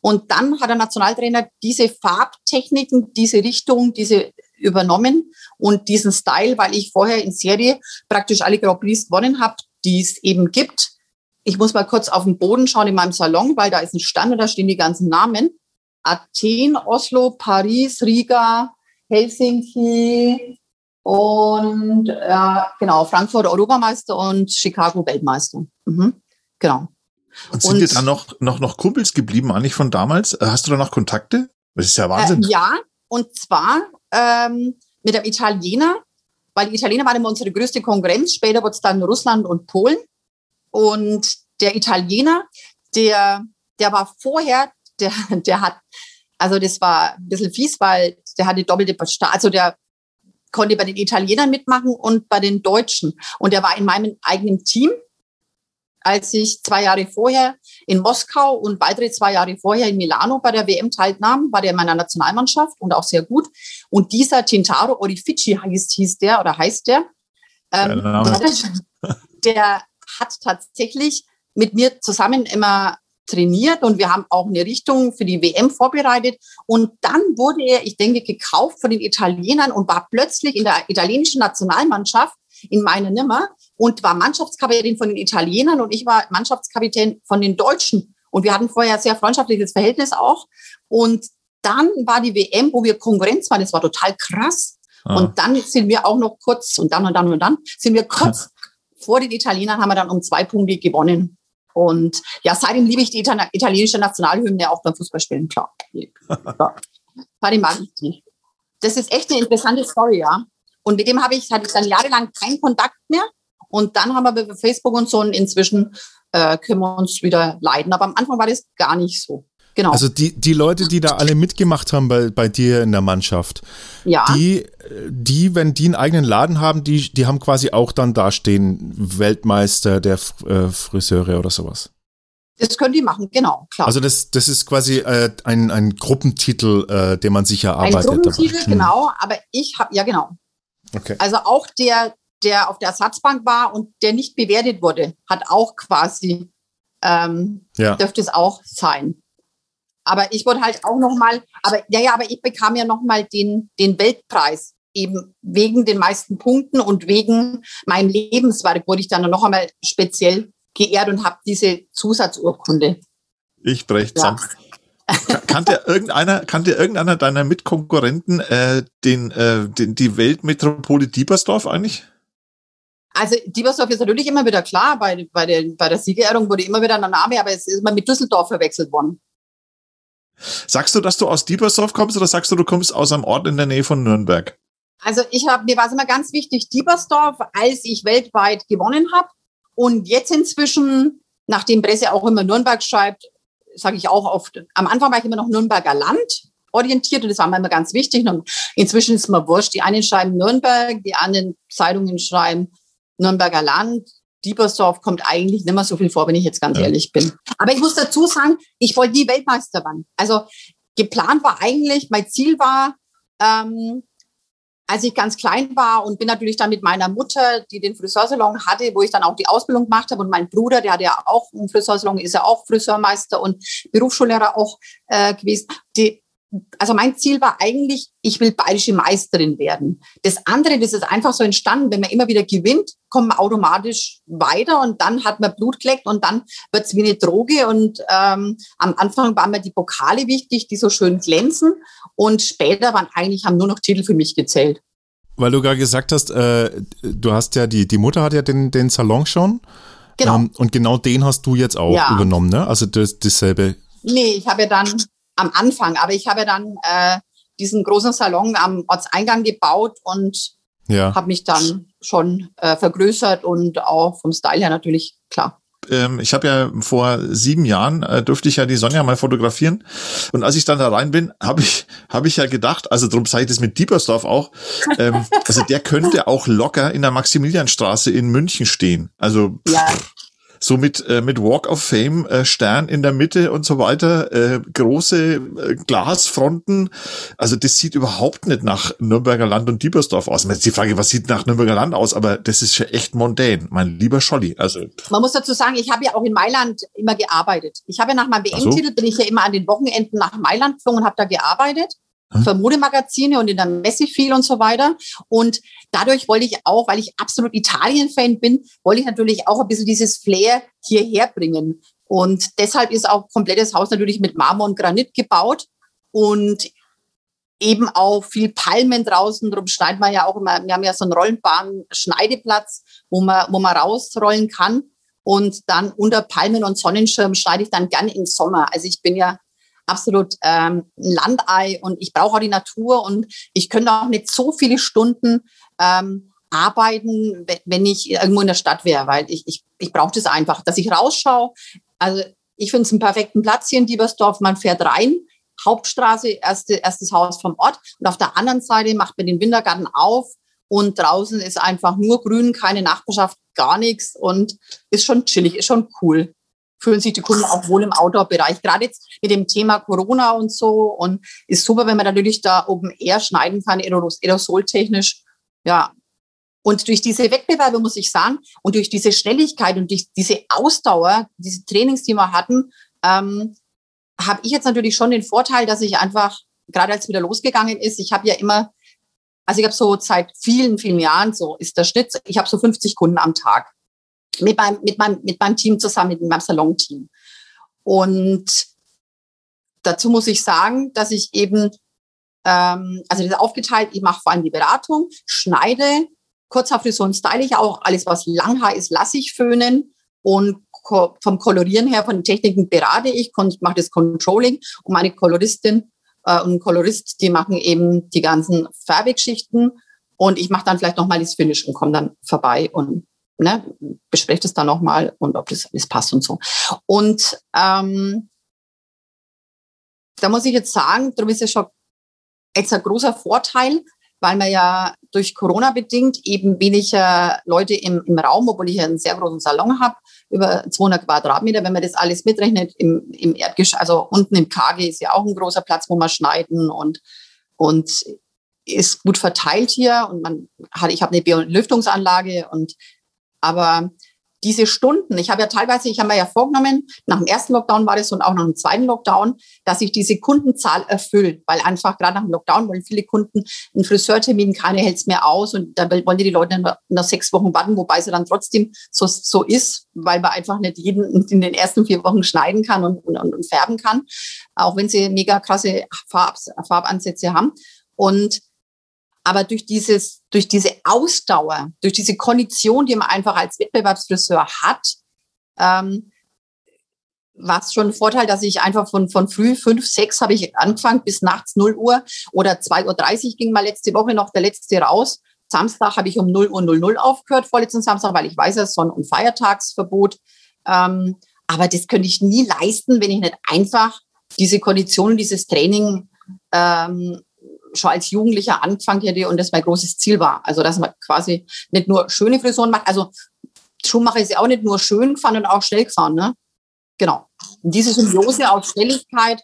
Und dann hat der Nationaltrainer diese Farbtechniken, diese Richtung, diese übernommen und diesen Style, weil ich vorher in Serie praktisch alle Grand Prix gewonnen habe, die es eben gibt. Ich muss mal kurz auf den Boden schauen in meinem Salon, weil da ist ein Stand und da stehen die ganzen Namen. Athen, Oslo, Paris, Riga, Helsinki und äh, genau, Frankfurt Europameister und Chicago Weltmeister. Mhm, genau. Und sind und, dir da noch, noch, noch Kumpels geblieben, eigentlich von damals? Äh, hast du da noch Kontakte? Das ist ja Wahnsinn. Äh, ja, und zwar ähm, mit einem Italiener, weil die Italiener waren immer unsere größte Konkurrenz. Später wurde es dann Russland und Polen. Und der Italiener, der, der war vorher, der, der hat, also das war ein bisschen fies, weil der hatte doppelte, also der konnte bei den Italienern mitmachen und bei den Deutschen. Und der war in meinem eigenen Team als ich zwei Jahre vorher in Moskau und weitere zwei Jahre vorher in Milano bei der WM teilnahm, war der in meiner Nationalmannschaft und auch sehr gut. Und dieser Tintaro Orifici hieß, hieß der oder heißt der, ähm, [LAUGHS] der, der hat tatsächlich mit mir zusammen immer trainiert und wir haben auch eine Richtung für die WM vorbereitet. Und dann wurde er, ich denke, gekauft von den Italienern und war plötzlich in der italienischen Nationalmannschaft in meiner Nimmer und war Mannschaftskapitän von den Italienern und ich war Mannschaftskapitän von den Deutschen. Und wir hatten vorher sehr freundschaftliches Verhältnis auch. Und dann war die WM, wo wir Konkurrenz waren. Das war total krass. Ah. Und dann sind wir auch noch kurz und dann und dann und dann sind wir [LAUGHS] kurz vor den Italienern haben wir dann um zwei Punkte gewonnen. Und ja, seitdem liebe ich die italienische Nationalhymne auch beim Fußballspielen, klar. [LAUGHS] ja. Seitdem mag ich die. Das ist echt eine interessante Story, ja. Und mit dem habe ich, hatte ich dann jahrelang keinen Kontakt mehr. Und dann haben wir über Facebook und so und inzwischen äh, können wir uns wieder leiden. Aber am Anfang war das gar nicht so. Genau. Also die, die Leute, die da alle mitgemacht haben bei, bei dir in der Mannschaft, ja. die, die, wenn die einen eigenen Laden haben, die, die haben quasi auch dann dastehen, Weltmeister der äh, Friseure oder sowas. Das können die machen, genau, klar. Also das, das ist quasi äh, ein, ein Gruppentitel, äh, den man sich erarbeitet. Ein Gruppentitel, dabei. genau, aber ich habe, ja genau. Okay. Also auch der, der auf der Ersatzbank war und der nicht bewertet wurde, hat auch quasi, ähm, ja. dürfte es auch sein. Aber ich wurde halt auch nochmal, aber ja, ja, aber ich bekam ja nochmal den, den Weltpreis. Eben wegen den meisten Punkten und wegen meinem Lebenswerk wurde ich dann noch einmal speziell geehrt und habe diese Zusatzurkunde. Ich breche zusammen. Ja. kannte irgendeiner, kannte irgendeiner deiner Mitkonkurrenten äh, den, äh, den, die Weltmetropole Diebersdorf eigentlich? Also Diebersdorf ist natürlich immer wieder klar, bei, bei, der, bei der Siegerehrung wurde immer wieder ein Name, aber es ist immer mit Düsseldorf verwechselt worden. Sagst du, dass du aus Diebersdorf kommst oder sagst du, du kommst aus einem Ort in der Nähe von Nürnberg? Also ich habe mir war es immer ganz wichtig, Diebersdorf, als ich weltweit gewonnen habe. Und jetzt inzwischen, nachdem Presse auch immer Nürnberg schreibt, sage ich auch oft, am Anfang war ich immer noch Nürnberger Land orientiert und das war mir immer ganz wichtig. Und inzwischen ist mir wurscht. Die einen schreiben Nürnberg, die anderen Zeitungen schreiben Nürnberger Land. Diebersdorf kommt eigentlich nicht mehr so viel vor, wenn ich jetzt ganz ja. ehrlich bin. Aber ich muss dazu sagen, ich wollte nie Weltmeister werden. Also geplant war eigentlich, mein Ziel war, ähm, als ich ganz klein war und bin natürlich dann mit meiner Mutter, die den Friseursalon hatte, wo ich dann auch die Ausbildung gemacht habe und mein Bruder, der hat ja auch einen Friseursalon, ist ja auch Friseurmeister und Berufsschullehrer auch äh, gewesen. Die, also mein Ziel war eigentlich, ich will bayerische Meisterin werden. Das andere, das ist einfach so entstanden, wenn man immer wieder gewinnt, kommt man automatisch weiter und dann hat man Blut geleckt und dann wird es wie eine Droge und ähm, am Anfang waren mir die Pokale wichtig, die so schön glänzen und später waren eigentlich, haben nur noch Titel für mich gezählt. Weil du gerade gesagt hast, äh, du hast ja, die, die Mutter hat ja den, den Salon schon. Genau. Ähm, und genau den hast du jetzt auch ja. übernommen, ne? Also das, dasselbe. Nee, ich habe ja dann am Anfang. Aber ich habe dann äh, diesen großen Salon am Ortseingang gebaut und ja. habe mich dann schon äh, vergrößert und auch vom Style her natürlich klar ähm, ich habe ja vor sieben Jahren äh, durfte ich ja die Sonja mal fotografieren und als ich dann da rein bin, habe ich habe ich ja gedacht, also darum zeige ich das mit Diebersdorf auch, ähm, also der könnte auch locker in der Maximilianstraße in München stehen. Also ja so mit, äh, mit Walk of Fame, äh, Stern in der Mitte und so weiter, äh, große äh, Glasfronten. Also das sieht überhaupt nicht nach Nürnberger Land und Diebersdorf aus. Jetzt die Frage, was sieht nach Nürnberger Land aus? Aber das ist ja echt mondän, mein lieber Scholli. Also man muss dazu sagen, ich habe ja auch in Mailand immer gearbeitet. Ich habe ja nach meinem WM-Titel so. bin ich ja immer an den Wochenenden nach Mailand geflogen und habe da gearbeitet für Modemagazine und in der Messe viel und so weiter. Und dadurch wollte ich auch, weil ich absolut Italien-Fan bin, wollte ich natürlich auch ein bisschen dieses Flair hierher bringen. Und deshalb ist auch komplettes Haus natürlich mit Marmor und Granit gebaut und eben auch viel Palmen draußen. Darum schneidet man ja auch immer, wir haben ja so einen rollenbaren Schneideplatz, wo man, wo man rausrollen kann. Und dann unter Palmen und Sonnenschirm schneide ich dann gerne im Sommer. Also ich bin ja absolut ähm, ein Landei und ich brauche auch die Natur und ich könnte auch nicht so viele Stunden ähm, arbeiten, wenn ich irgendwo in der Stadt wäre, weil ich, ich, ich brauche das einfach, dass ich rausschaue. Also ich finde es einen perfekten Platz hier in Diebersdorf. Man fährt rein, Hauptstraße, erste, erstes Haus vom Ort und auf der anderen Seite macht man den Wintergarten auf und draußen ist einfach nur grün, keine Nachbarschaft, gar nichts und ist schon chillig, ist schon cool fühlen sich die Kunden auch wohl im Outdoor-Bereich. Gerade jetzt mit dem Thema Corona und so. Und ist super, wenn man natürlich da oben eher schneiden kann, aerosoltechnisch. Ja. Und durch diese Wettbewerbe, muss ich sagen, und durch diese Schnelligkeit und durch diese Ausdauer, diese Trainings, die wir hatten, ähm, habe ich jetzt natürlich schon den Vorteil, dass ich einfach, gerade als es wieder losgegangen ist, ich habe ja immer, also ich habe so seit vielen, vielen Jahren, so ist der Schnitt, ich habe so 50 Kunden am Tag mit meinem, mit meinem, mit meinem Team zusammen, mit meinem Salon-Team. Und dazu muss ich sagen, dass ich eben, ähm, also das ist aufgeteilt, ich mache vor allem die Beratung, schneide, Kurzhaarfrisuren style ich auch, alles was Langhaar ist, lasse ich föhnen. Und vom Kolorieren her, von den Techniken berate ich, mache das Controlling. Und meine Koloristin äh, und Kolorist, die machen eben die ganzen Färbegeschichten. Und ich mache dann vielleicht nochmal das Finish und komme dann vorbei und ne, besprecht es dann nochmal und ob das alles passt und so. Und ähm, da muss ich jetzt sagen, darum ist es schon jetzt ein großer Vorteil, weil man ja durch Corona bedingt eben weniger Leute im, im Raum, obwohl ich einen sehr großen Salon habe, über 200 Quadratmeter, wenn man das alles mitrechnet, im, im Erdgeschoss, also unten im KG ist ja auch ein großer Platz, wo man schneiden und, und ist gut verteilt hier und man hat, ich habe eine Belüftungsanlage und aber diese Stunden, ich habe ja teilweise, ich habe mir ja vorgenommen, nach dem ersten Lockdown war das und auch nach dem zweiten Lockdown, dass sich diese Kundenzahl erfüllt, weil einfach gerade nach dem Lockdown wollen viele Kunden einen Friseurtermin, keine hält es mehr aus und da wollen die Leute nach sechs Wochen warten, wobei es dann trotzdem so, so ist, weil man einfach nicht jeden in den ersten vier Wochen schneiden kann und, und, und färben kann, auch wenn sie mega krasse Farb, Farbansätze haben. Und aber durch dieses, durch diese Ausdauer, durch diese Kondition, die man einfach als Wettbewerbsfriseur hat, ähm, war es schon ein Vorteil, dass ich einfach von, von früh fünf, sechs habe ich angefangen bis nachts 0 Uhr oder 2.30 Uhr ging mal letzte Woche noch der letzte raus. Samstag habe ich um 0 Uhr 00 aufgehört, vorletzten Samstag, weil ich weiß, es ist Sonn- und Feiertagsverbot. Ähm, Aber das könnte ich nie leisten, wenn ich nicht einfach diese Konditionen, dieses Training ähm, schon als Jugendlicher angefangen hätte und das mein großes Ziel war. Also, dass man quasi nicht nur schöne Frisuren macht. Also, Schuhmacher ist ja auch nicht nur schön gefahren und auch schnell gefahren. Ne? Genau. Diese Symbiose aus Schnelligkeit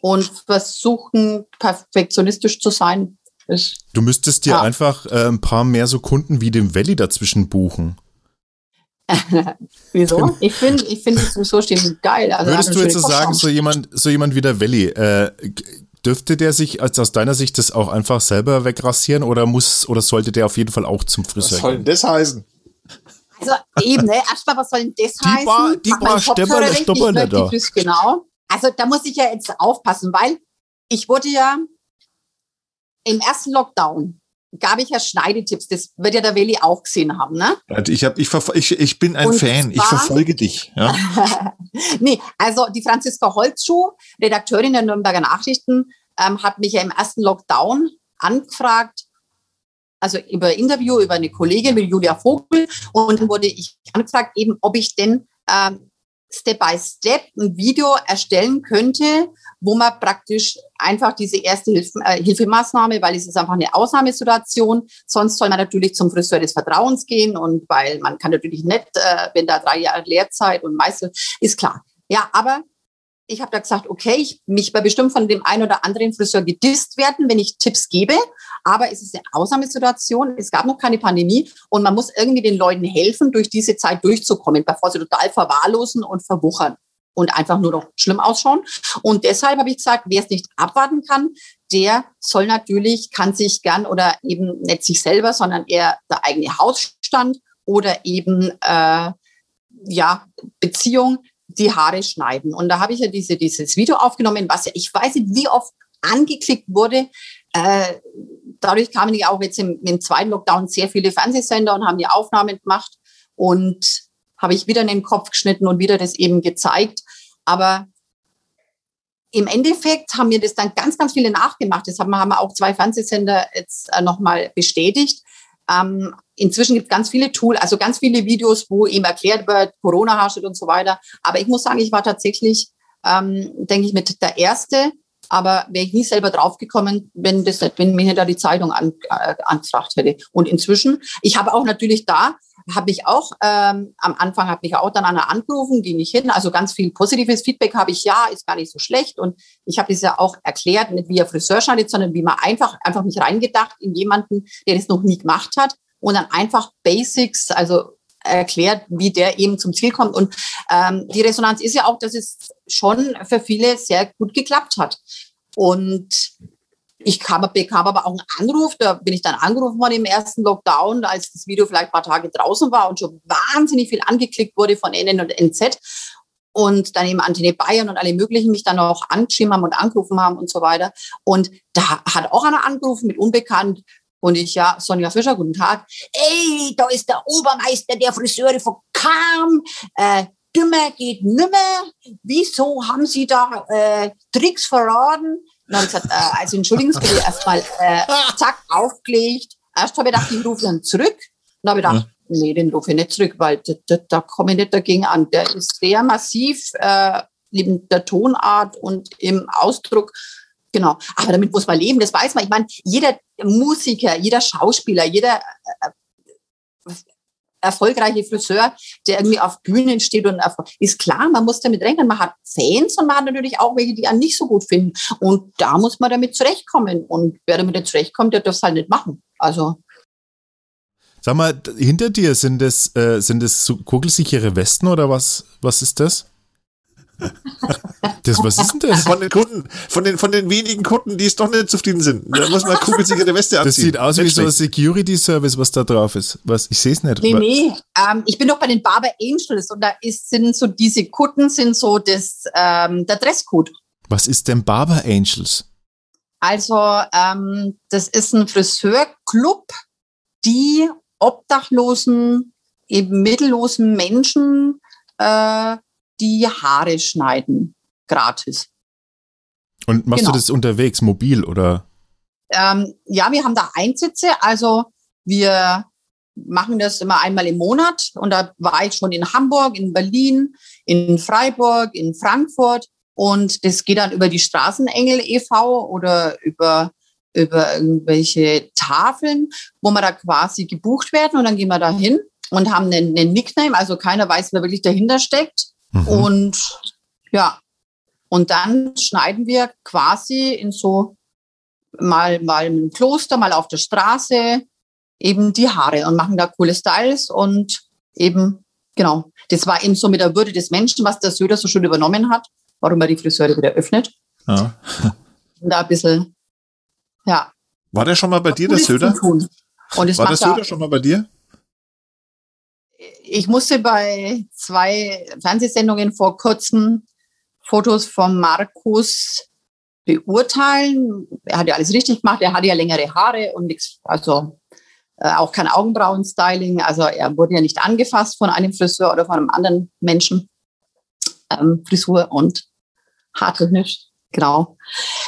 und versuchen, perfektionistisch zu sein, ist. Du müsstest dir ja. einfach äh, ein paar mehr so Kunden wie dem Valley dazwischen buchen. [LAUGHS] Wieso? Ich finde, ich finde so stehen geil. Also Würdest du jetzt so sagen, so jemand, so jemand wie der Valley, äh, dürfte der sich als aus deiner Sicht das auch einfach selber wegrasieren oder muss oder sollte der auf jeden Fall auch zum Friseur? Was soll denn das heißen? Also eben, ne? Erstmal, was soll denn das die heißen? War, die war Stopperle, Stopperle da. Genau. Also da muss ich ja jetzt aufpassen, weil ich wurde ja im ersten Lockdown gab ich ja Schneidetipps. Das wird ja der Willi auch gesehen haben, ne? Ich, hab, ich, ich, ich bin ein Und Fan. Ich verfolge dich. Ja? [LAUGHS] nee, also die Franziska Holzschuh, Redakteurin der Nürnberger Nachrichten, ähm, hat mich ja im ersten Lockdown angefragt, also über Interview über eine Kollegin mit Julia Vogel. Und dann wurde ich angefragt, eben, ob ich denn ähm, Step by Step ein Video erstellen könnte, wo man praktisch einfach diese erste Hilf äh, Hilfemaßnahme, weil es ist einfach eine Ausnahmesituation. Sonst soll man natürlich zum Friseur des Vertrauens gehen und weil man kann natürlich nicht, äh, wenn da drei Jahre Lehrzeit und Meister, ist klar. Ja, aber ich habe da gesagt, okay, ich mich bei bestimmt von dem einen oder anderen Friseur gedisst werden, wenn ich Tipps gebe. Aber es ist eine Ausnahmesituation. Es gab noch keine Pandemie und man muss irgendwie den Leuten helfen, durch diese Zeit durchzukommen, bevor sie total verwahrlosen und verwuchern und einfach nur noch schlimm ausschauen. Und deshalb habe ich gesagt, wer es nicht abwarten kann, der soll natürlich, kann sich gern oder eben nicht sich selber, sondern eher der eigene Hausstand oder eben äh, ja Beziehung die Haare schneiden. Und da habe ich ja diese, dieses Video aufgenommen, was ja, ich weiß nicht, wie oft angeklickt wurde. Äh, dadurch kamen ja auch jetzt im, im zweiten Lockdown sehr viele Fernsehsender und haben die Aufnahmen gemacht. Und habe ich wieder in den Kopf geschnitten und wieder das eben gezeigt. Aber im Endeffekt haben mir das dann ganz, ganz viele nachgemacht. Das haben, haben auch zwei Fernsehsender jetzt äh, nochmal bestätigt. Ähm, inzwischen gibt es ganz viele Tools, also ganz viele Videos, wo eben erklärt wird, Corona herrscht und so weiter. Aber ich muss sagen, ich war tatsächlich, ähm, denke ich, mit der Erste, aber wäre ich nie selber draufgekommen, wenn das wenn mir da die Zeitung an, äh, angefragt hätte. Und inzwischen, ich habe auch natürlich da, habe ich auch, ähm, am Anfang habe ich auch dann einer angerufen, ging nicht hin. Also ganz viel positives Feedback habe ich, ja, ist gar nicht so schlecht. Und ich habe das ja auch erklärt, nicht wie er Friseur schneidet, sondern wie man einfach, einfach mich reingedacht in jemanden, der das noch nie gemacht hat. Und dann einfach Basics, also erklärt, wie der eben zum Ziel kommt. Und ähm, die Resonanz ist ja auch, dass es schon für viele sehr gut geklappt hat. Und ich kam, bekam aber auch einen Anruf, da bin ich dann angerufen worden im ersten Lockdown, als das Video vielleicht ein paar Tage draußen war und schon wahnsinnig viel angeklickt wurde von NN und NZ. Und dann eben Antenne Bayern und alle möglichen mich dann auch angeschrieben haben und angerufen haben und so weiter. Und da hat auch einer angerufen mit Unbekannt, und ich, ja, Sonja Fischer, guten Tag. Ey, da ist der Obermeister der Friseure von Kam. Äh, dümmer geht nimmer. Wieso haben Sie da äh, Tricks verraten? Dann habe ich gesagt, äh, also entschuldigen Sie bitte erstmal, äh, zack, aufgelegt. Erst habe ich gedacht, ich rufe dann zurück. Dann habe ich gedacht, ja. nee, den rufe ich nicht zurück, weil da, da, da komme ich nicht dagegen an. Der ist sehr massiv, äh, neben der Tonart und im Ausdruck Genau. Aber damit muss man leben, das weiß man. Ich meine, jeder Musiker, jeder Schauspieler, jeder äh, erfolgreiche Friseur, der irgendwie auf Bühnen steht und ist klar, man muss damit rechnen. Man hat Fans und man hat natürlich auch welche, die einen nicht so gut finden. Und da muss man damit zurechtkommen. Und wer damit nicht zurechtkommt, der darf es halt nicht machen. Also. Sag mal, hinter dir sind es, äh, sind es so kugelsichere Westen oder was, was ist das? Das, was ist denn das? Von den Kunden, von den, von den wenigen Kunden, die es doch nicht zufrieden sind. Da muss man kugelsichere Weste anziehen. Das sieht aus wie so ein Security-Service, was da drauf ist. Was, ich sehe es nicht. Nee, nee. Ähm, ich bin doch bei den Barber Angels und da ist, sind so diese Kutten sind so das, ähm, der Dresscode. Was ist denn Barber Angels? Also, ähm, das ist ein Friseurclub, die obdachlosen, eben mittellosen Menschen äh, die Haare schneiden, gratis. Und machst genau. du das unterwegs, mobil oder? Ähm, ja, wir haben da Einsitze. Also wir machen das immer einmal im Monat. Und da war ich schon in Hamburg, in Berlin, in Freiburg, in Frankfurt. Und das geht dann über die Straßenengel e.V. oder über, über irgendwelche Tafeln, wo wir da quasi gebucht werden. Und dann gehen wir da hin und haben einen, einen Nickname. Also keiner weiß, wer wirklich dahinter steckt. Mhm. Und ja, und dann schneiden wir quasi in so mal, mal im Kloster, mal auf der Straße eben die Haare und machen da coole Styles und eben, genau, das war eben so mit der Würde des Menschen, was der Söder so schon übernommen hat, warum er die Friseure wieder öffnet. Ja. Und da ein bisschen, ja. War der schon mal bei dir, der Söder? Und war der Söder schon mal bei dir? Ich musste bei zwei Fernsehsendungen vor kurzem Fotos von Markus beurteilen. Er hat ja alles richtig gemacht. Er hatte ja längere Haare und nichts, also äh, auch kein Augenbrauen-Styling. Also er wurde ja nicht angefasst von einem Friseur oder von einem anderen Menschen. Ähm, Frisur und haartechnisch, genau.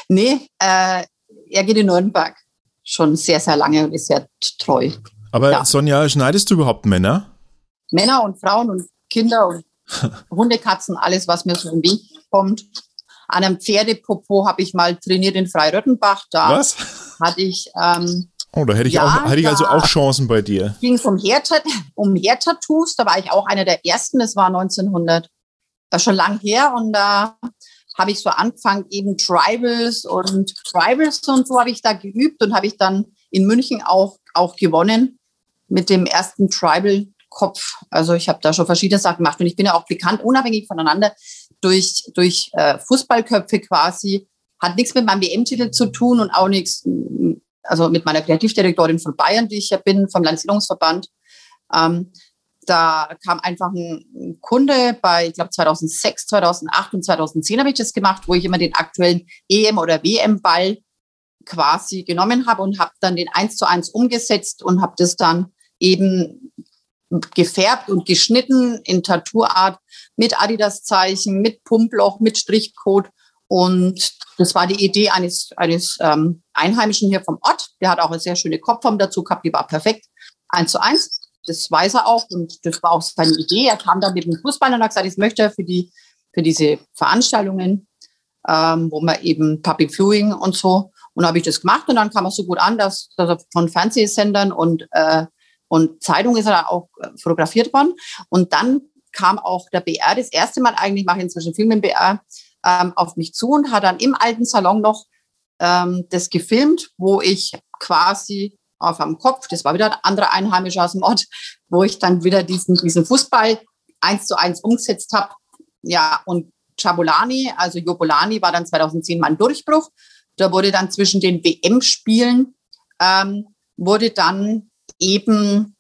Nee, äh, er geht in Nürnberg schon sehr, sehr lange und ist sehr treu. Aber ja. Sonja, schneidest du überhaupt Männer? Männer und Frauen und Kinder und [LAUGHS] Hunde, Katzen, alles, was mir so im Weg kommt. An einem Pferdepopo habe ich mal trainiert in Freiröttenbach. Da was? hatte ich ähm, Oh, da hätte ich, ja, auch, hätte ich also auch Chancen bei dir. Ging es um Hair-Tattoos, um Hair da war ich auch einer der ersten, das war 1900, das schon lang her und da habe ich so angefangen, eben Tribals und Tribals und so habe ich da geübt und habe ich dann in München auch, auch gewonnen mit dem ersten Tribal-Kopf. Also ich habe da schon verschiedene Sachen gemacht und ich bin ja auch bekannt, unabhängig voneinander, durch, durch äh, Fußballköpfe quasi. Hat nichts mit meinem WM-Titel zu tun und auch nichts also mit meiner Kreativdirektorin von Bayern, die ich ja bin, vom Landesiedlungsverband. Ähm, da kam einfach ein Kunde bei, ich glaube 2006, 2008 und 2010 habe ich das gemacht, wo ich immer den aktuellen EM- oder WM-Ball quasi genommen habe und habe dann den eins zu eins umgesetzt und habe das dann eben gefärbt und geschnitten in Tattooart mit Adidas-Zeichen, mit Pumploch, mit Strichcode und das war die Idee eines, eines ähm, Einheimischen hier vom Ort. Der hat auch eine sehr schöne Kopfform dazu gehabt, die war perfekt. Eins zu eins. Das weiß er auch und das war auch seine Idee. Er kam dann mit dem Fußball und hat gesagt, ich möchte für, die, für diese Veranstaltungen, ähm, wo man eben Public Viewing und so, und habe ich das gemacht und dann kam es so gut an, dass, dass er von Fernsehsendern und, äh, und Zeitungen ist er auch äh, fotografiert worden. Und dann kam auch der BR das erste Mal eigentlich, mache ich inzwischen Film im BR, ähm, auf mich zu und hat dann im alten Salon noch ähm, das gefilmt, wo ich quasi auf am Kopf, das war wieder ein anderer Einheimischer aus dem Ort, wo ich dann wieder diesen, diesen Fußball eins zu eins umgesetzt habe. Ja, und Chabulani, also Jobolani, war dann 2010 mein Durchbruch. Da wurde dann zwischen den WM-Spielen, ähm, wurde dann eben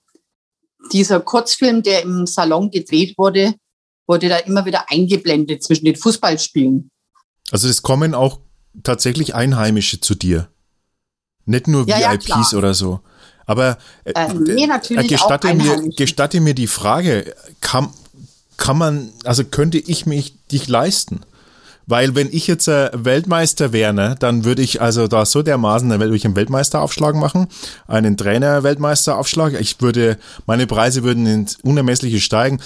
dieser Kurzfilm, der im Salon gedreht wurde, wurde da immer wieder eingeblendet zwischen den Fußballspielen. Also es kommen auch tatsächlich Einheimische zu dir. Nicht nur ja, VIPs ja, oder so. Aber äh, äh, nee, äh, gestatte, mir, gestatte mir die Frage, kann, kann man, also könnte ich mich dich leisten? Weil wenn ich jetzt äh, Weltmeister wäre, ne, dann würde ich also da so dermaßen, dann würde ich einen Weltmeisteraufschlag machen, einen Trainer-Weltmeisteraufschlag. Ich würde, meine Preise würden ins Unermessliche steigen.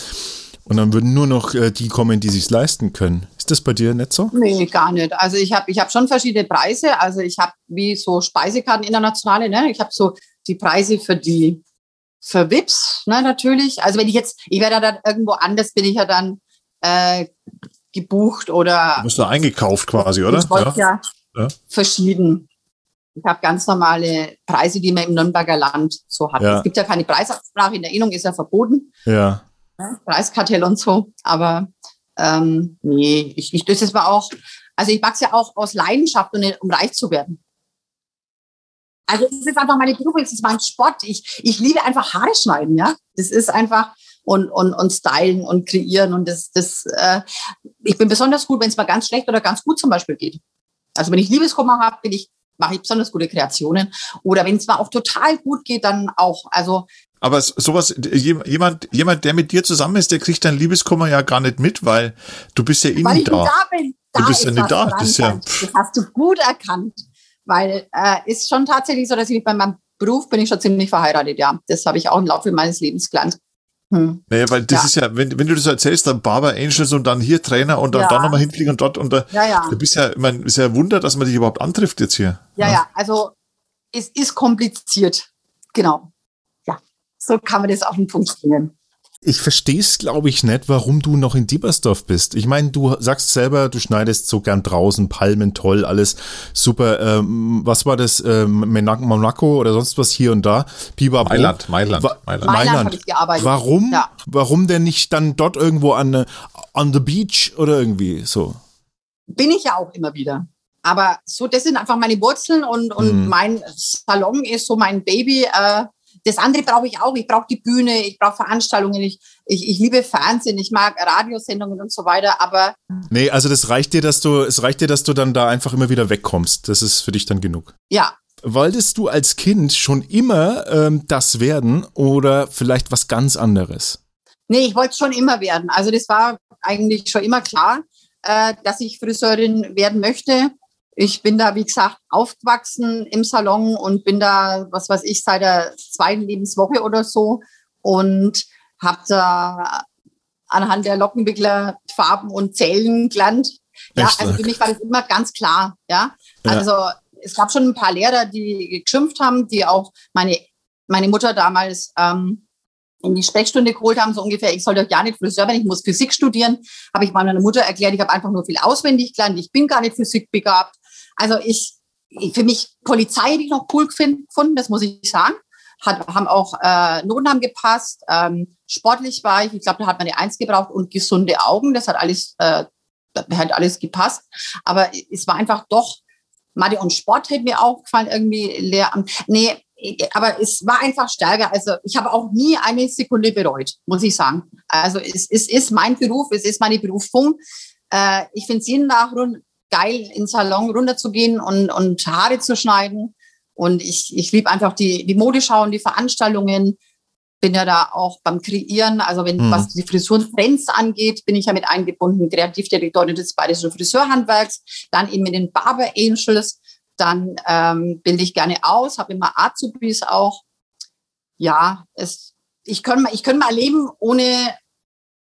Und dann würden nur noch äh, die kommen, die sich leisten können. Ist das bei dir nicht so? Nee, gar nicht. Also ich habe ich hab schon verschiedene Preise. Also ich habe wie so Speisekarten internationale. Ne? Ich habe so die Preise für die für VIPs, ne, natürlich. Also wenn ich jetzt, ich werde dann irgendwo anders, bin ich ja dann äh, gebucht oder. Du bist da eingekauft quasi, oder? Ja. ja, ja, verschieden. Ich habe ganz normale Preise, die man im Nürnberger Land so hat. Ja. Es gibt ja keine Preisabsprache, in der Erinnerung ist ja verboten. Ja. Preiskartell und so. Aber ähm, nee, ich, ich das war auch, also ich wachse ja auch aus Leidenschaft, um, um reich zu werden. Also das ist einfach meine Berufung, das ist mein Sport. Ich, ich liebe einfach Haare schneiden, ja. Das ist einfach und, und, und stylen und kreieren und das, das äh, ich bin besonders gut, wenn es mal ganz schlecht oder ganz gut zum Beispiel geht. Also wenn ich Liebeskummer habe, bin ich mache ich besonders gute Kreationen. Oder wenn es mal auch total gut geht, dann auch. Also aber sowas, jemand, jemand, der mit dir zusammen ist, der kriegt dein Liebeskummer ja gar nicht mit, weil du bist ja innen weil ich da. da bin. Da du bist ja nicht da. Das, ja das hast du gut erkannt. Weil äh, ist schon tatsächlich so, dass ich bei meinem Beruf bin ich schon ziemlich verheiratet, ja. Das habe ich auch im Laufe meines Lebens gelernt. Hm. Naja, weil das ja. ist ja, wenn, wenn du das erzählst, dann Barber Angels und dann hier Trainer und dann, ja. dann nochmal hinfliegen und dort und da, ja, ja. du bist ja, ich meine, ist ja ein Wunder, dass man dich überhaupt antrifft jetzt hier. Ja, ja, ja, also es ist kompliziert. Genau. Ja, so kann man das auf den Punkt bringen. Ich verstehe es, glaube ich, nicht, warum du noch in Diebersdorf bist. Ich meine, du sagst selber, du schneidest so gern draußen, Palmen, toll, alles super. Ähm, was war das? Ähm, Monaco oder sonst was hier und da? Bibabo. Mailand, Mailand. Wa Mailand. Mailand habe ich gearbeitet. Warum? Ja. Warum denn nicht dann dort irgendwo an on the beach oder irgendwie so? Bin ich ja auch immer wieder. Aber so, das sind einfach meine Wurzeln und, und mhm. mein Salon ist so mein Baby. Äh, das andere brauche ich auch. Ich brauche die Bühne, ich brauche Veranstaltungen, ich, ich, ich liebe Fernsehen, ich mag Radiosendungen und so weiter, aber. Nee, also das reicht dir, dass du, es reicht dir, dass du dann da einfach immer wieder wegkommst. Das ist für dich dann genug. Ja. Wolltest du als Kind schon immer ähm, das werden oder vielleicht was ganz anderes? Nee, ich wollte schon immer werden. Also das war eigentlich schon immer klar, äh, dass ich Friseurin werden möchte. Ich bin da, wie gesagt, aufgewachsen im Salon und bin da, was weiß ich, seit der zweiten Lebenswoche oder so und habe da anhand der Lockenwickler Farben und Zellen gelernt. Ja, also für mich war das immer ganz klar. Ja, also ja. es gab schon ein paar Lehrer, die geschimpft haben, die auch meine, meine Mutter damals ähm, in die Sprechstunde geholt haben, so ungefähr, ich soll doch gar nicht Friseur werden, ich muss Physik studieren. Habe ich meiner Mutter erklärt, ich habe einfach nur viel auswendig gelernt, ich bin gar nicht physikbegabt. Also ich, für mich Polizei hätte ich noch cool gefunden, das muss ich sagen. Hat, haben auch äh, Noten haben gepasst. Ähm, sportlich war ich, ich glaube, da hat man eine Eins gebraucht und gesunde Augen. Das hat alles, äh, hat alles gepasst. Aber es war einfach doch, Mathe und Sport hätte mir auch gefallen, irgendwie Lehramt. Nee, aber es war einfach stärker. Also ich habe auch nie eine Sekunde bereut, muss ich sagen. Also es, es ist mein Beruf, es ist meine Berufung. Äh, ich finde es jeden Tag geil, in Salon runterzugehen und, und Haare zu schneiden. Und ich, ich liebe einfach die, die Modeschau und die Veranstaltungen. Bin ja da auch beim Kreieren, also wenn mhm. was die Frisurentrends angeht, bin ich ja mit eingebunden, Kreativdirektorin des Bayerischen Friseurhandwerks, dann eben mit den Barber Angels, dann ähm, bilde ich gerne aus, habe immer Azubis auch. Ja, es, ich könnte ich könnte mal leben ohne,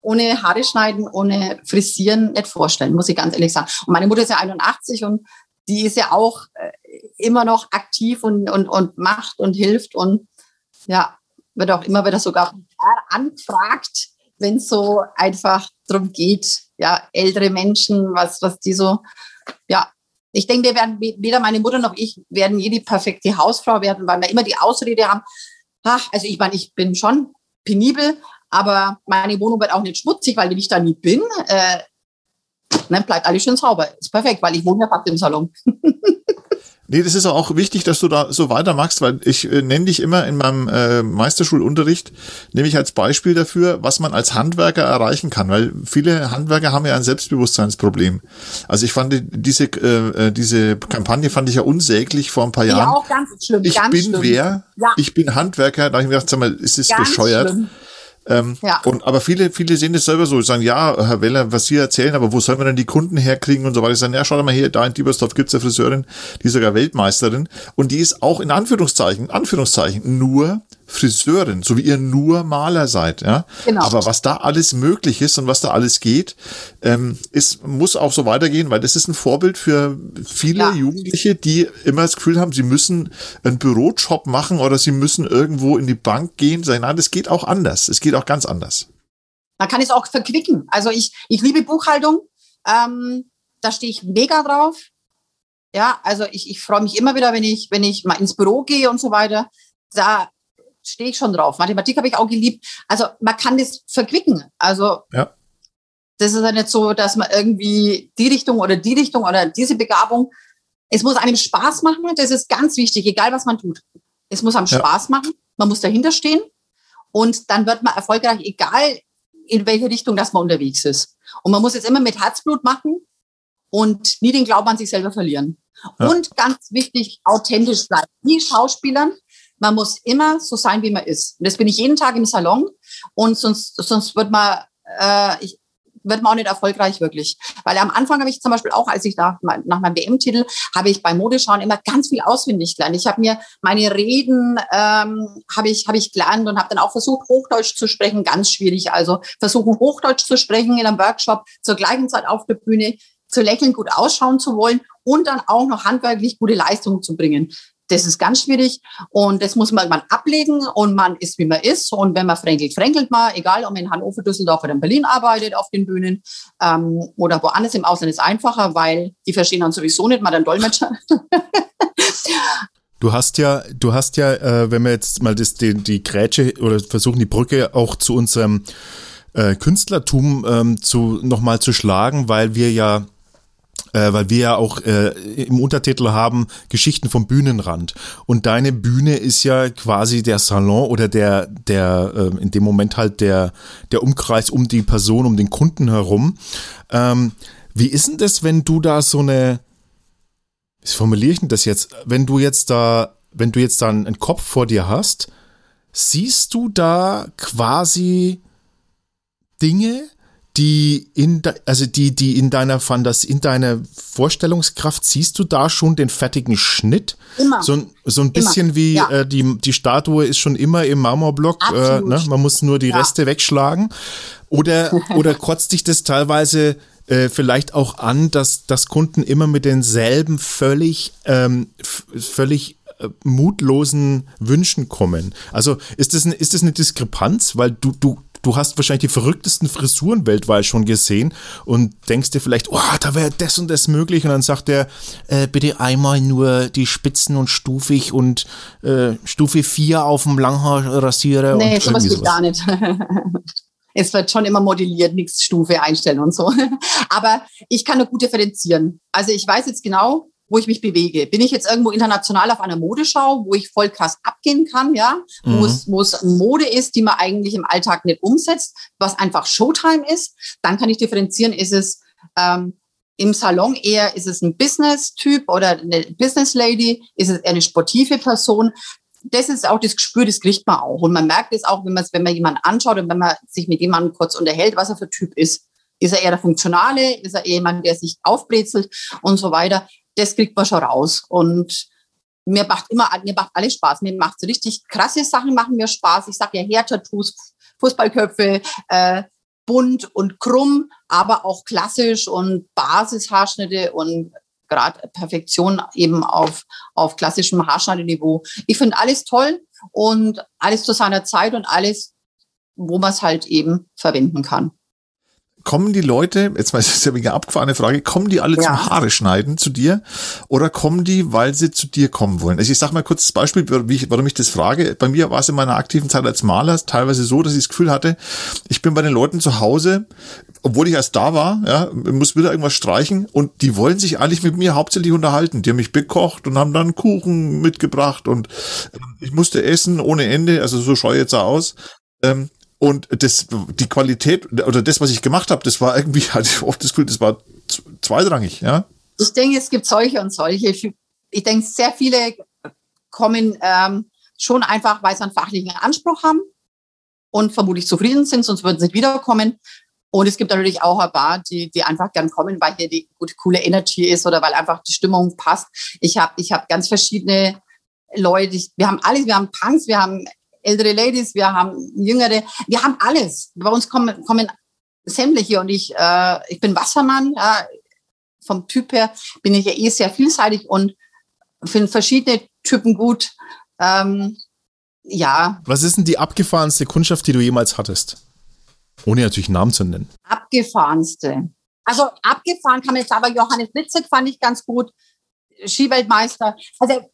ohne Haare schneiden, ohne frisieren nicht vorstellen, muss ich ganz ehrlich sagen. Und meine Mutter ist ja 81 und die ist ja auch äh, immer noch aktiv und, und, und macht und hilft und ja, wird auch immer wieder sogar anfragt, wenn es so einfach darum geht, ja, ältere Menschen, was, was die so, ja, ich denke, wir werden, weder meine Mutter noch ich werden je die perfekte Hausfrau werden, weil wir immer die Ausrede haben, ach, also ich meine, ich bin schon penibel, aber meine Wohnung wird auch nicht schmutzig, weil ich da nie bin. Äh, dann bleibt alles schön sauber. Ist perfekt, weil ich wohne ja fast im Salon. [LAUGHS] Nee, das ist auch wichtig, dass du da so weitermachst, weil ich äh, nenne dich immer in meinem äh, Meisterschulunterricht, nehme ich als Beispiel dafür, was man als Handwerker erreichen kann, weil viele Handwerker haben ja ein Selbstbewusstseinsproblem. Also ich fand diese äh, äh diese Kampagne fand ich ja unsäglich vor ein paar Jahren. Ja, auch ganz schlimm. Ich ganz bin schlimm. wer? Ja. Ich bin Handwerker. Da habe ich mir gedacht, sag mal, ist es bescheuert? Schlimm. Ähm, ja. und, aber viele, viele sehen das selber so, sagen, ja, Herr Weller, was Sie erzählen, aber wo sollen wir denn die Kunden herkriegen und so weiter. Ich sage, ja, schau doch mal hier, da in Diebersdorf gibt's eine Friseurin, die ist sogar Weltmeisterin und die ist auch in Anführungszeichen, Anführungszeichen, nur Friseurin, so wie ihr nur Maler seid, ja. Genau. Aber was da alles möglich ist und was da alles geht, ähm, ist, muss auch so weitergehen, weil das ist ein Vorbild für viele ja. Jugendliche, die immer das Gefühl haben, sie müssen einen Bürojob machen oder sie müssen irgendwo in die Bank gehen. Sagen, nein, das geht auch anders. Es geht auch ganz anders. Man kann es auch verquicken. Also ich, ich liebe Buchhaltung. Ähm, da stehe ich mega drauf. Ja, also ich, ich freue mich immer wieder, wenn ich, wenn ich mal ins Büro gehe und so weiter. Da stehe ich schon drauf. Mathematik habe ich auch geliebt. Also man kann das verquicken. Also ja. das ist ja nicht so, dass man irgendwie die Richtung oder die Richtung oder diese Begabung. Es muss einem Spaß machen. Das ist ganz wichtig, egal was man tut. Es muss einem ja. Spaß machen. Man muss dahinter stehen. Und dann wird man erfolgreich, egal in welche Richtung das man unterwegs ist. Und man muss es immer mit Herzblut machen und nie den Glauben an sich selber verlieren. Ja. Und ganz wichtig, authentisch bleiben. Wie Schauspielern, man muss immer so sein, wie man ist. Und das bin ich jeden Tag im Salon. Und sonst, sonst wird man, äh, ich, wird man auch nicht erfolgreich wirklich. Weil am Anfang habe ich zum Beispiel auch, als ich nach, nach meinem WM-Titel, habe ich beim Modeschauen immer ganz viel auswendig gelernt. Ich habe mir meine Reden ähm, habe ich habe ich gelernt und habe dann auch versucht Hochdeutsch zu sprechen, ganz schwierig. Also versuchen Hochdeutsch zu sprechen in einem Workshop zur gleichen Zeit auf der Bühne zu lächeln, gut ausschauen zu wollen und dann auch noch handwerklich gute Leistungen zu bringen. Das ist ganz schwierig und das muss man irgendwann ablegen und man ist, wie man ist. Und wenn man fränkelt, fränkelt man, egal ob man in Hannover, Düsseldorf oder in Berlin arbeitet auf den Bühnen ähm, oder woanders im Ausland ist einfacher, weil die verstehen dann sowieso nicht mal den Dolmetscher. Du hast ja, du hast ja, äh, wenn wir jetzt mal das, die, die Grätsche oder versuchen die Brücke auch zu unserem äh, Künstlertum ähm, zu nochmal zu schlagen, weil wir ja äh, weil wir ja auch äh, im Untertitel haben Geschichten vom Bühnenrand. Und deine Bühne ist ja quasi der Salon oder der, der äh, in dem Moment halt der, der Umkreis um die Person, um den Kunden herum. Ähm, wie ist denn das, wenn du da so eine, wie formuliere ich denn das jetzt, wenn du jetzt da, wenn du jetzt da einen Kopf vor dir hast, siehst du da quasi Dinge, die in de, also die die in deiner Fantasie in deiner Vorstellungskraft siehst du da schon den fertigen Schnitt immer so, so ein bisschen immer. wie ja. äh, die die Statue ist schon immer im Marmorblock äh, ne? man muss nur die ja. Reste wegschlagen oder [LAUGHS] oder kotzt dich das teilweise äh, vielleicht auch an dass dass Kunden immer mit denselben völlig ähm, völlig äh, mutlosen Wünschen kommen. Also ist das, eine, ist das eine Diskrepanz, weil du, du, du hast wahrscheinlich die verrücktesten Frisuren weltweit schon gesehen und denkst dir vielleicht, oh, da wäre das und das möglich. Und dann sagt er, äh, bitte einmal nur die Spitzen und stufig und äh, Stufe 4 auf dem Langhaarrasierer. Nee, sowas will ich gar nicht. [LAUGHS] es wird schon immer modelliert, nichts Stufe einstellen und so. [LAUGHS] Aber ich kann nur gut differenzieren. Also ich weiß jetzt genau, wo ich mich bewege. Bin ich jetzt irgendwo international auf einer Modeschau, wo ich voll krass abgehen kann, ja, mhm. wo, es, wo es Mode ist, die man eigentlich im Alltag nicht umsetzt, was einfach Showtime ist, dann kann ich differenzieren, ist es ähm, im Salon eher, ist es ein Business-Typ oder eine Business-Lady, ist es eher eine sportive Person. Das ist auch das Gespür, das kriegt man auch. Und man merkt es auch, wenn man, wenn man jemanden anschaut und wenn man sich mit jemandem kurz unterhält, was er für Typ ist. Ist er eher der Funktionale? Ist er eher jemand, der sich aufbrezelt und so weiter? Das kriegt man schon raus. Und mir macht immer, mir macht alles Spaß. Mir macht so richtig krasse Sachen machen mir Spaß. Ich sage ja Hair-Tattoos, Fußballköpfe, äh, bunt und krumm, aber auch klassisch und Basishaarschnitte und gerade Perfektion eben auf, auf klassischem Haarschneideniveau. Ich finde alles toll und alles zu seiner Zeit und alles, wo man es halt eben verwenden kann kommen die Leute, jetzt mal ist ja eine abgefahrene Frage, kommen die alle ja. zum Haare schneiden zu dir oder kommen die, weil sie zu dir kommen wollen? Also ich sag mal kurz das Beispiel, wie ich, warum ich das frage. Bei mir war es in meiner aktiven Zeit als Maler teilweise so, dass ich das Gefühl hatte, ich bin bei den Leuten zu Hause, obwohl ich erst da war, ja, muss wieder irgendwas streichen und die wollen sich eigentlich mit mir hauptsächlich unterhalten. Die haben mich bekocht und haben dann Kuchen mitgebracht und ähm, ich musste essen ohne Ende, also so schaue ich jetzt aus. Ähm, und das, die Qualität oder das, was ich gemacht habe, das war irgendwie, [LAUGHS] hatte ich oft das Gefühl, das war zweitrangig, ja. Ich denke, es gibt solche und solche. Ich denke, sehr viele kommen ähm, schon einfach, weil sie einen fachlichen Anspruch haben und vermutlich zufrieden sind, sonst würden sie nicht wiederkommen. Und es gibt natürlich auch ein paar, die, die einfach gern kommen, weil hier die gute, coole Energy ist oder weil einfach die Stimmung passt. Ich habe ich hab ganz verschiedene Leute. Wir haben alles, wir haben Punks, wir haben ältere Ladies, wir haben jüngere, wir haben alles. Bei uns kommen, kommen sämtliche und ich, äh, ich bin Wassermann. Ja, vom Typ her bin ich ja eh sehr vielseitig und finde verschiedene Typen gut. Ähm, ja. Was ist denn die abgefahrenste Kundschaft, die du jemals hattest? Ohne natürlich Namen zu nennen. Abgefahrenste. Also abgefahren kann man jetzt aber Johannes Blitzek fand ich ganz gut. Skiweltmeister. Also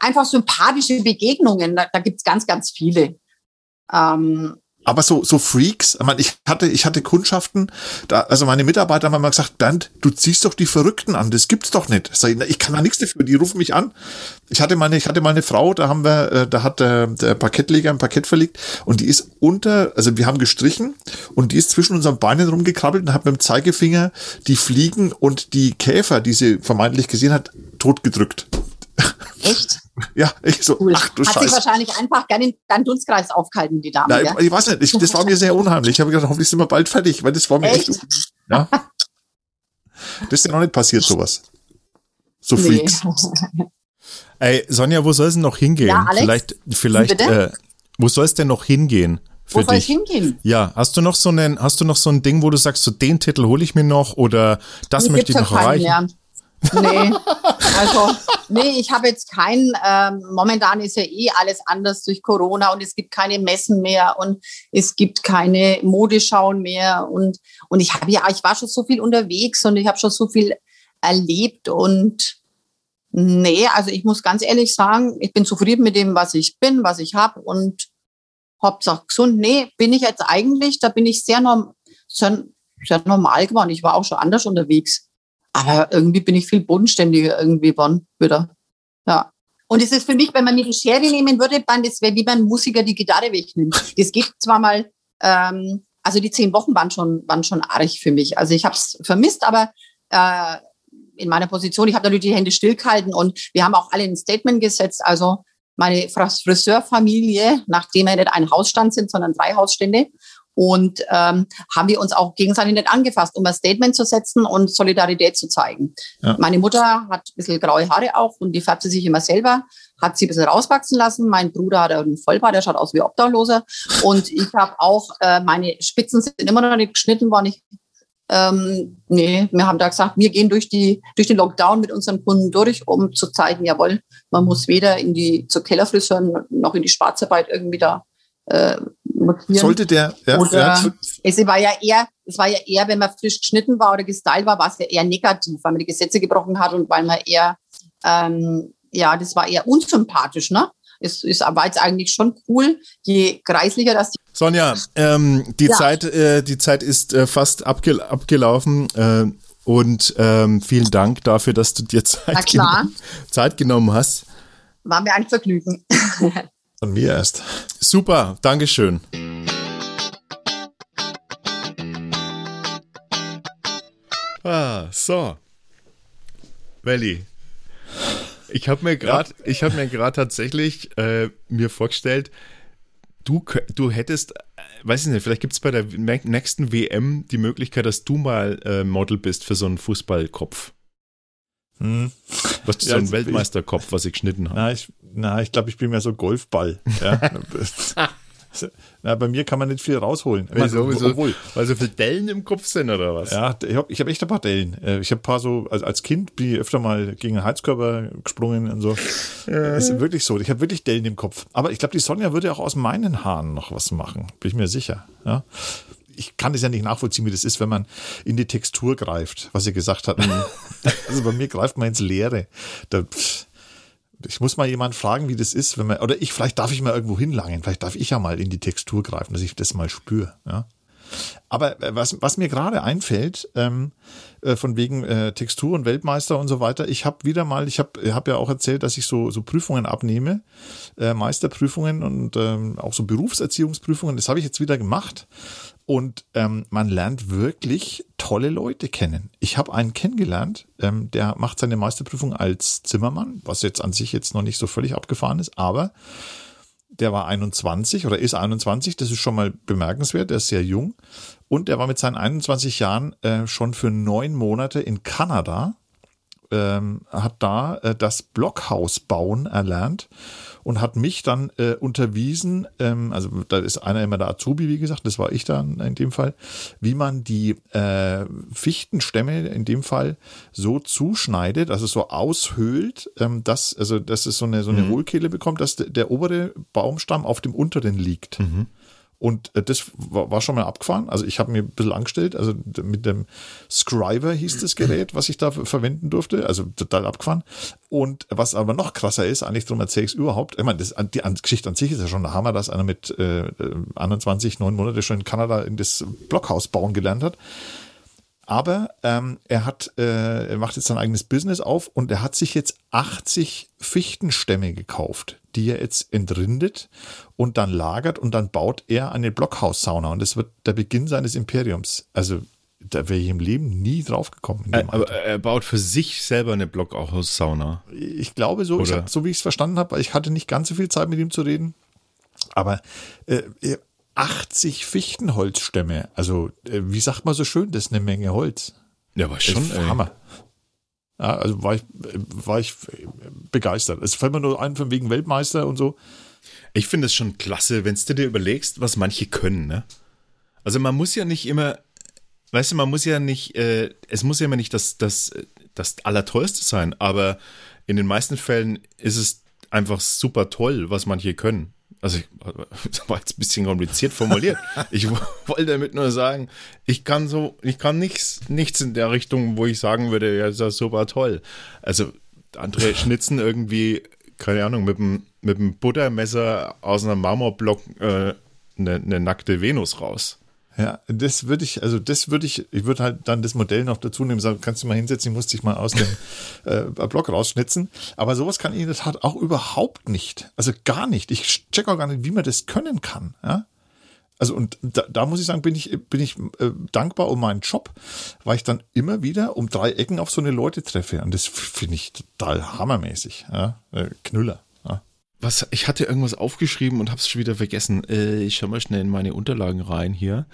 einfach sympathische Begegnungen. Da, da gibt es ganz, ganz viele. Ähm, aber so, so Freaks, ich, meine, ich hatte, ich hatte Kundschaften, da, also meine Mitarbeiter haben mal gesagt, Bernd, du ziehst doch die Verrückten an, das gibt's doch nicht. Ich, ich kann da nichts dafür, die rufen mich an. Ich hatte meine, ich hatte meine Frau, da haben wir, äh, da hat der, der Parkettleger ein Parkett verlegt und die ist unter, also wir haben gestrichen und die ist zwischen unseren Beinen rumgekrabbelt und hat mit dem Zeigefinger die Fliegen und die Käfer, die sie vermeintlich gesehen hat, totgedrückt. Echt? [LAUGHS] Ja, ich so, Cool. ach du Hat sich Scheiße. wahrscheinlich einfach gerne in deinen Dunstkreis aufgehalten, die Dame. Nein, gell? ich weiß nicht, ich, das war mir sehr unheimlich. Ich habe gedacht, hoffentlich sind wir bald fertig, weil das war mir echt. Echt? ja. [LAUGHS] Das ist ja noch nicht passiert, sowas. So Nee. Freaks. Ey, Sonja, wo soll es denn noch hingehen? Ja, Alex? vielleicht, vielleicht, äh, wo soll es denn noch hingehen für Wo soll ich hingehen? Ja, hast du noch so einen, hast du noch so ein Ding, wo du sagst, so den Titel hole ich mir noch oder das Nee, möchte ich noch erreichen? mehr. Nee, also, nee, ich habe jetzt keinen, ähm, momentan ist ja eh alles anders durch Corona und es gibt keine Messen mehr und es gibt keine Modeschauen mehr und, und ich habe ja, ich war schon so viel unterwegs und ich habe schon so viel erlebt und nee, also ich muss ganz ehrlich sagen, ich bin zufrieden mit dem, was ich bin, was ich habe und Hauptsache gesund. Nee, bin ich jetzt eigentlich, da bin ich sehr, norm sehr, sehr normal geworden. Ich war auch schon anders unterwegs. Aber irgendwie bin ich viel bodenständiger irgendwie geworden wieder. Ja. Und es ist für mich, wenn man mir die Schere nehmen würde, dann das wäre wie beim Musiker die Gitarre wegnimmt. Das geht zwar mal, ähm, also die zehn Wochen waren schon, waren schon arg für mich. Also ich habe es vermisst, aber äh, in meiner Position, ich habe natürlich die Hände stillgehalten und wir haben auch alle ein Statement gesetzt. Also meine Friseurfamilie, nachdem wir nicht ein Hausstand sind, sondern drei Hausstände. Und ähm, haben wir uns auch gegenseitig nicht angefasst, um ein Statement zu setzen und Solidarität zu zeigen. Ja. Meine Mutter hat ein bisschen graue Haare auch und die färbt sie sich immer selber, hat sie ein bisschen rauswachsen lassen. Mein Bruder hat einen Vollbart, der schaut aus wie Obdachloser. Und ich habe auch, äh, meine Spitzen sind immer noch nicht geschnitten worden. Ich, ähm, nee, wir haben da gesagt, wir gehen durch, die, durch den Lockdown mit unseren Kunden durch, um zu zeigen, jawohl, man muss weder in die zur Kellerfriseuren noch in die Schwarzarbeit irgendwie da äh, mutieren. Sollte der, ja, Oder ja, es war ja eher, es war ja eher, wenn man frisch geschnitten war oder gestylt war, war es ja eher negativ, weil man die Gesetze gebrochen hat und weil man eher, ähm, ja, das war eher unsympathisch, ne? Es ist aber jetzt eigentlich schon cool, je kreislicher das Sonja, ähm, die Ja. Zeit, äh, die Zeit ist äh, fast abgel abgelaufen. Äh, und ähm, vielen Dank dafür, dass du dir Zeit, gen- Zeit genommen hast. war mir ein Vergnügen. [LAUGHS] von mir erst. Super, Dankeschön. Ah, so. Welli. Ich habe mir gerade, ich habe mir gerade tatsächlich äh, mir vorgestellt, du, du hättest, äh, weiß ich nicht, vielleicht gibt es bei der nächsten WM die Möglichkeit, dass du mal äh, Model bist für so einen Fußballkopf. Hm. Was so Ja, ein ich- Weltmeisterkopf, was ich geschnitten habe. Na, ich, na, ich glaube, ich bin mehr so Golfball. Ja. [LAUGHS] na, bei mir kann man nicht viel rausholen. Ich meine, obwohl, weil so viele Dellen im Kopf sind oder was? Ja, ich habe ich hab echt ein paar Dellen. Äh, Ich habe ein paar so, also als Kind bin ich öfter mal gegen den Heizkörper gesprungen und so. Das ist wirklich so. Ich habe wirklich Dellen im Kopf. Aber ich glaube, die Sonja würde auch aus meinen Haaren noch was machen. Bin ich mir sicher. Ja. Ich kann das ja nicht nachvollziehen, wie das ist, wenn man in die Textur greift, was sie gesagt hat. [LAUGHS] also bei mir greift man ins Leere. Da, pff, ich muss mal jemanden fragen, wie das ist, wenn man, oder ich, vielleicht darf ich mal irgendwo hinlangen. Vielleicht darf ich ja mal in die Textur greifen, dass ich das mal spüre. Ja. Aber äh, was, was mir gerade einfällt, ähm, äh, von wegen äh, Textur und Weltmeister und so weiter, ich habe wieder mal, ich habe hab ja auch erzählt, dass ich so, so Prüfungen abnehme, äh, Meisterprüfungen und ähm, auch so Berufserziehungsprüfungen, das habe ich jetzt wieder gemacht. Und ähm, man lernt wirklich tolle Leute kennen. Ich habe einen kennengelernt, ähm, der macht seine Meisterprüfung als Zimmermann, was jetzt an sich jetzt noch nicht so völlig abgefahren ist, aber der war 21 oder ist 21, das ist schon mal bemerkenswert, der ist sehr jung. Und er war mit seinen 21 Jahren äh, schon für neun Monate in Kanada, ähm, hat da äh, das Blockhaus bauen erlernt und hat mich dann äh, unterwiesen, ähm, also da ist einer immer der Azubi, wie gesagt, das war ich dann in dem Fall, wie man die äh, Fichtenstämme in dem Fall so zuschneidet, also so aushöhlt, ähm, dass, also dass es so eine, so eine Hohlkehle bekommt, dass der, der obere Baumstamm auf dem unteren liegt. Und äh, das war, schon mal abgefahren. Also ich habe mir ein bisschen angestellt, also mit dem Scriber hieß das Gerät, was ich da ver- verwenden durfte, also total abgefahren. Und was aber noch krasser ist, eigentlich darum erzähle ich es überhaupt, ich meine, das, die Geschichte an sich ist ja schon der Hammer, dass einer mit äh, äh, 21, neun Monate schon in Kanada in das Blockhaus bauen gelernt hat. Aber ähm, er hat, äh, er macht jetzt sein eigenes Business auf und er hat sich jetzt 80 Fichtenstämme gekauft, die er jetzt entrindet und dann lagert und dann baut er eine Blockhaussauna und das wird der Beginn seines Imperiums. Also da wäre ich im Leben nie drauf gekommen. Äh, aber er baut für sich selber eine Blockhaus-Sauna. Ich glaube so, ich hab, so wie ich es verstanden habe, ich hatte nicht ganz so viel Zeit mit ihm zu reden. Aber äh, 80 Fichtenholzstämme, also äh, wie sagt man so schön, das ist eine Menge Holz. Ja, war schon ey. Hammer. Ja, also war ich, war ich begeistert. Es fällt mir nur ein von wegen Weltmeister und so. Ich finde es schon klasse, wenn du dir überlegst, was manche können, ne? Also man muss ja nicht immer, weißt du, man muss ja nicht, äh, es muss ja immer nicht das, das, das Allertollste sein, aber in den meisten Fällen ist es einfach super toll, was manche können. Also, ich, [LAUGHS] das war jetzt ein bisschen kompliziert formuliert. ich [LAUGHS] wollte damit nur sagen, ich kann so, ich kann nichts, nichts in der Richtung, wo ich sagen würde, ja, das ist super toll. Also, andere schnitzen irgendwie, keine Ahnung, mit dem, mit dem Buttermesser aus einem Marmorblock äh, eine, eine nackte Venus raus. Ja, das würde ich, also das würde ich, ich würde halt dann das Modell noch dazu nehmen, sagen, kannst du mal hinsetzen, ich muss dich mal aus dem [LAUGHS] äh, Block rausschnitzen. Aber sowas kann ich in der Tat auch überhaupt nicht. Also gar nicht. Ich check auch gar nicht, wie man das können kann. Ja? Also und da, da muss ich sagen, bin ich, bin ich äh, dankbar um meinen Job, weil ich dann immer wieder um drei Ecken auf so eine Leute treffe. Und das finde ich total hammermäßig. Ja? Äh, Knüller. Was, ich hatte irgendwas aufgeschrieben und habe es schon wieder vergessen. Äh, ich schaue mal schnell in meine Unterlagen rein hier.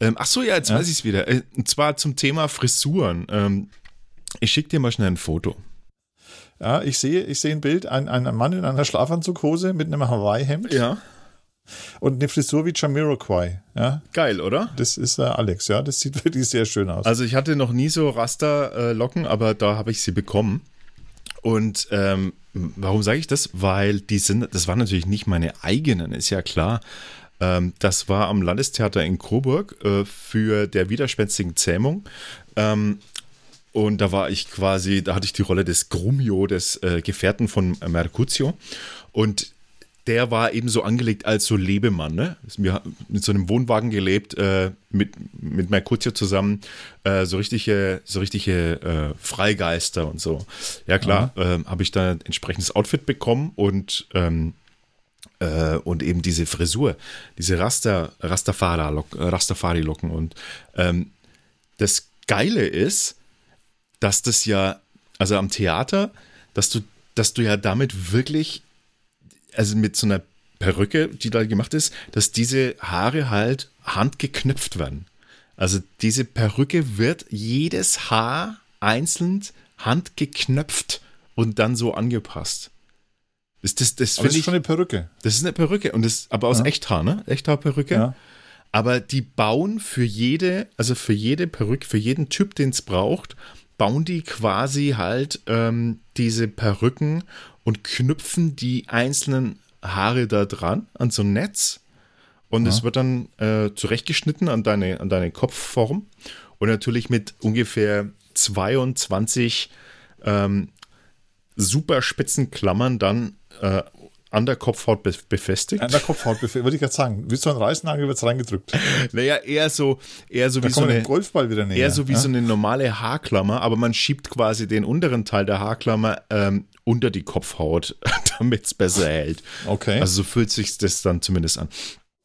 Ähm, ach so, ja, jetzt ja? weiß ich es wieder. Äh, und zwar zum Thema Frisuren. Ähm, ich schicke dir mal schnell ein Foto. Ja, ich sehe, ich sehe ein Bild, ein, ein Mann in einer Schlafanzughose mit einem Hawaii-Hemd. Ja. Und eine Frisur wie Jamiroquai. Ja. Geil, oder? Das ist äh, Alex, ja. Das sieht [LAUGHS] wirklich sehr schön aus. Also ich hatte noch nie so Rasterlocken, äh, aber da habe ich sie bekommen. Und ähm, warum sage ich das? Weil die sind, das waren natürlich nicht meine eigenen, ist ja klar. Ähm, das war am Landestheater in Coburg äh, für der widerspenstigen Zähmung. Ähm, und da war ich quasi, da hatte ich die Rolle des Grumio, des äh, Gefährten von Mercutio. Und der war eben so angelegt als so Lebemann, ne? Wir haben mit so einem Wohnwagen gelebt, äh, mit, mit Mercutio zusammen, äh, so richtige, so richtige äh, Freigeister und so. Ja, klar, mhm. habe ich da ein entsprechendes Outfit bekommen und ähm, äh, und eben diese Frisur, diese Raster, Rastafari-Locken. Und ähm, das Geile ist, dass das ja, also am Theater, dass du, dass du ja damit wirklich also mit so einer Perücke, die da gemacht ist, dass diese Haare halt handgeknüpft werden. Also diese Perücke wird jedes Haar einzeln handgeknöpft und dann so angepasst. Das, das, das, aber das ist ich, schon eine Perücke. Das ist eine Perücke und das aber aus ja. Echthaar, ne? Echthaarperücke. Ja. Aber die bauen für jede, also für jede Perücke, für jeden Typ, den es braucht, bauen die quasi halt ähm, diese Perücken und knüpfen die einzelnen Haare da dran an so ein Netz und ja. es wird dann äh, zurechtgeschnitten an deine, an deine Kopfform und natürlich mit ungefähr 22 ähm, super spitzen Klammern dann äh, an der Kopfhaut befestigt. An der Kopfhaut befestigt, würde ich gerade sagen. Wie so ein Reißnagel wird es reingedrückt. Naja, eher so, eher so da wie so eine Golfball wieder näher. Eher so wie ja? so eine normale Haarklammer, aber man schiebt quasi den unteren Teil der Haarklammer ähm, unter die Kopfhaut, [LAUGHS] damit es besser hält. Okay. Also so fühlt sich das dann zumindest an.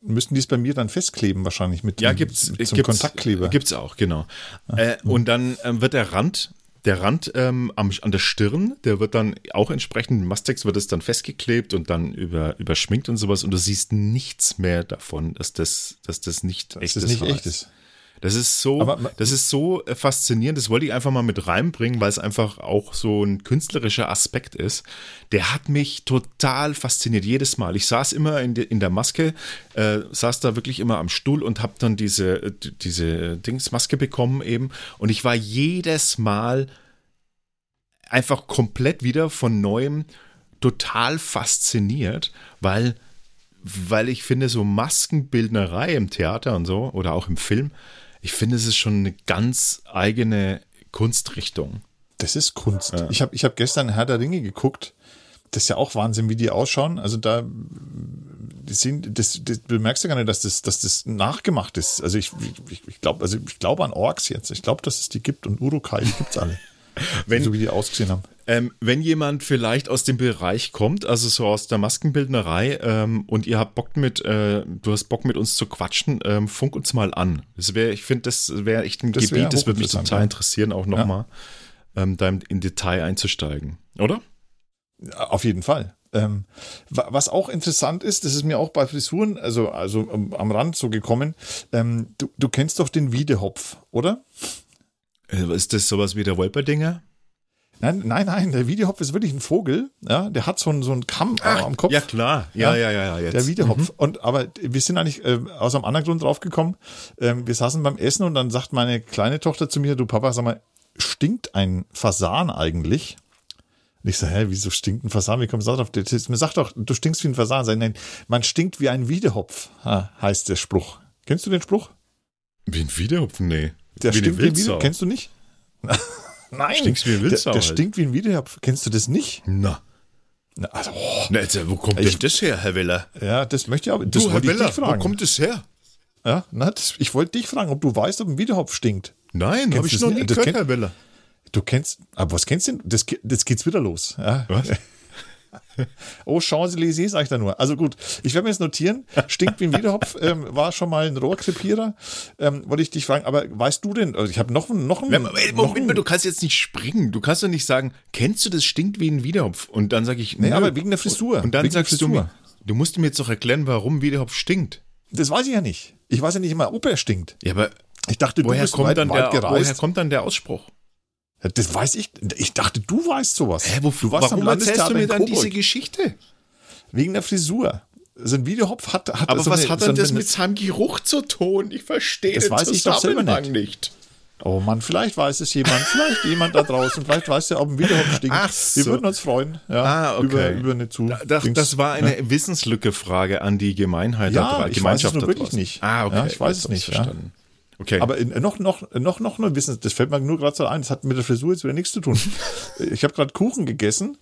Müssten die es bei mir dann festkleben wahrscheinlich mit, ja, gibt's, mit zum gibt's, Kontaktkleber? Gibt's auch, genau. Ah, äh, und dann ähm, wird der Rand der Rand ähm, am, an der Stirn, der wird dann auch entsprechend, Mastex wird es dann festgeklebt und dann über, überschminkt und sowas und du siehst nichts mehr davon, dass das, dass das nicht dass echtes das nicht echt ist. Das ist so, Aber, das ist so äh, faszinierend. Das wollte ich einfach mal mit reinbringen, weil es einfach auch so ein künstlerischer Aspekt ist. Der hat mich total fasziniert jedes Mal. Ich saß immer in, de, in der Maske, äh, saß da wirklich immer am Stuhl und habe dann diese äh, diese Dingsmaske bekommen eben. Und ich war jedes Mal einfach komplett wieder von neuem total fasziniert, weil weil ich finde, so Maskenbildnerei im Theater und so oder auch im Film, ich finde, es ist schon eine ganz eigene Kunstrichtung. Das ist Kunst. Ja. Ich habe ich hab gestern Herr der Ringe geguckt. Das ist ja auch Wahnsinn, wie die ausschauen. Also da sind, das, das, du merkst ja gar nicht, dass das, dass das nachgemacht ist. Also ich, ich, ich glaube also ich glaube an Orks jetzt. Ich glaube, dass es die gibt und Urukai, die gibt es alle. [LAUGHS] Wenn, so wie die ausgesehen haben. Ähm, wenn jemand vielleicht aus dem Bereich kommt, also so aus der Maskenbildnerei, ähm, und ihr habt Bock mit, äh, du hast Bock mit uns zu quatschen, ähm, funk uns mal an. Das wäre, ich finde, das wäre echt ein Das wär Gebiet, das würde mich total ja. interessieren, auch nochmal ähm, da im- in Detail einzusteigen. Oder? Auf jeden Fall. Ähm, wa- was auch interessant ist, das ist mir auch bei Frisuren, also, also am, am Rand so gekommen, ähm, du, du kennst doch den Wiedehopf, oder? Äh, ist das sowas wie der Wolperdinger? Nein, nein, nein, der Wiedehopf ist wirklich ein Vogel, ja, der hat so einen, so einen Kamm äh, am Kopf. Ja, klar. Ja, Ja, ja, ja. Jetzt. Der Wiedehopf. Und aber wir sind eigentlich äh, aus einem anderen Grund draufgekommen. Ähm, wir saßen beim Essen und dann sagt meine kleine Tochter zu mir, du Papa, sag mal, stinkt ein Fasan eigentlich? Und ich so, hä, wieso stinkt ein Fasan? Wie kommst du darauf? Mir sagt doch, du stinkst wie ein Fasan. Sag, nein, man stinkt wie ein Wiedehopf, heißt der Spruch. Kennst du den Spruch? Wie ein Wiederhopfen, nee. Der wie stinkt wie ein. Wiedehopf. Kennst du nicht? Nein. Stinkst wie der, Wildsau der halt. stinkt wie ein Wiedehopf. Kennst du das nicht? Na. Na, also, oh, Na, jetzt, wo kommt Ich- denn das her, Herr Weller? ja, das möchte ich aber. Das Du, Herr Weller, dich fragen. wo kommt das her? Ja, na, das, ich wollte dich fragen, ob du weißt, ob ein Wiedehopf stinkt. Nein, habe ich noch nie gehört, Herr Weller. Du kennst, aber was kennst du denn? Das, das geht's wieder los. Ja. Was? [LAUGHS] [LAUGHS] Oh, Champs-Élysées, sag ich da nur. Also gut, ich werde mir jetzt notieren. Stinkt wie ein Wiederhopf, [LAUGHS] ähm, war schon mal ein Rohrkrepierer. Ähm, wollte ich dich fragen, aber weißt du denn, also ich habe noch, noch einen. Moment, noch Moment mal, du kannst jetzt nicht springen. Du kannst doch nicht sagen, kennst du das stinkt wie ein Wiederhopf? Und dann sage ich, Nee, nö. aber wegen der Frisur. Und dann wegen sagst du mir, du musst mir jetzt doch erklären, warum Wiederhopf stinkt. Das weiß ich ja nicht. Ich weiß ja nicht immer, ob er stinkt. Ja, aber Ich dachte, du woher kommt, weit, der, woher kommt dann der Ausspruch? Das weiß ich. Ich dachte, du weißt sowas. Hä, wo, du warst warum am erzählst du mir dann diese Geschichte? Wegen der Frisur. So ein Wiederhopf hat, hat Aber so was eine, hat so denn das eine- mit seinem Geruch zu tun? Ich verstehe Das den weiß ich doch selber Zusammenhang nicht. Oh Mann, vielleicht weiß es jemand, vielleicht jemand da draußen, vielleicht weiß der, ob ein Wiederhopf stinkt. Ach Wir so. würden uns freuen, ja, Ah, okay. über, über eine zu. Das, das war eine Wissenslücke-Frage an die Gemeinheit Ja, da ich Gemeinschaft weiß es nur wirklich nicht. Ah, okay. Ja, ich weiß es nicht, ja. Okay. Aber in, noch, noch, noch, noch nur Wissen, das fällt mir nur gerade so ein, das hat mit der Frisur jetzt wieder nichts zu tun. [LAUGHS] ich habe gerade Kuchen gegessen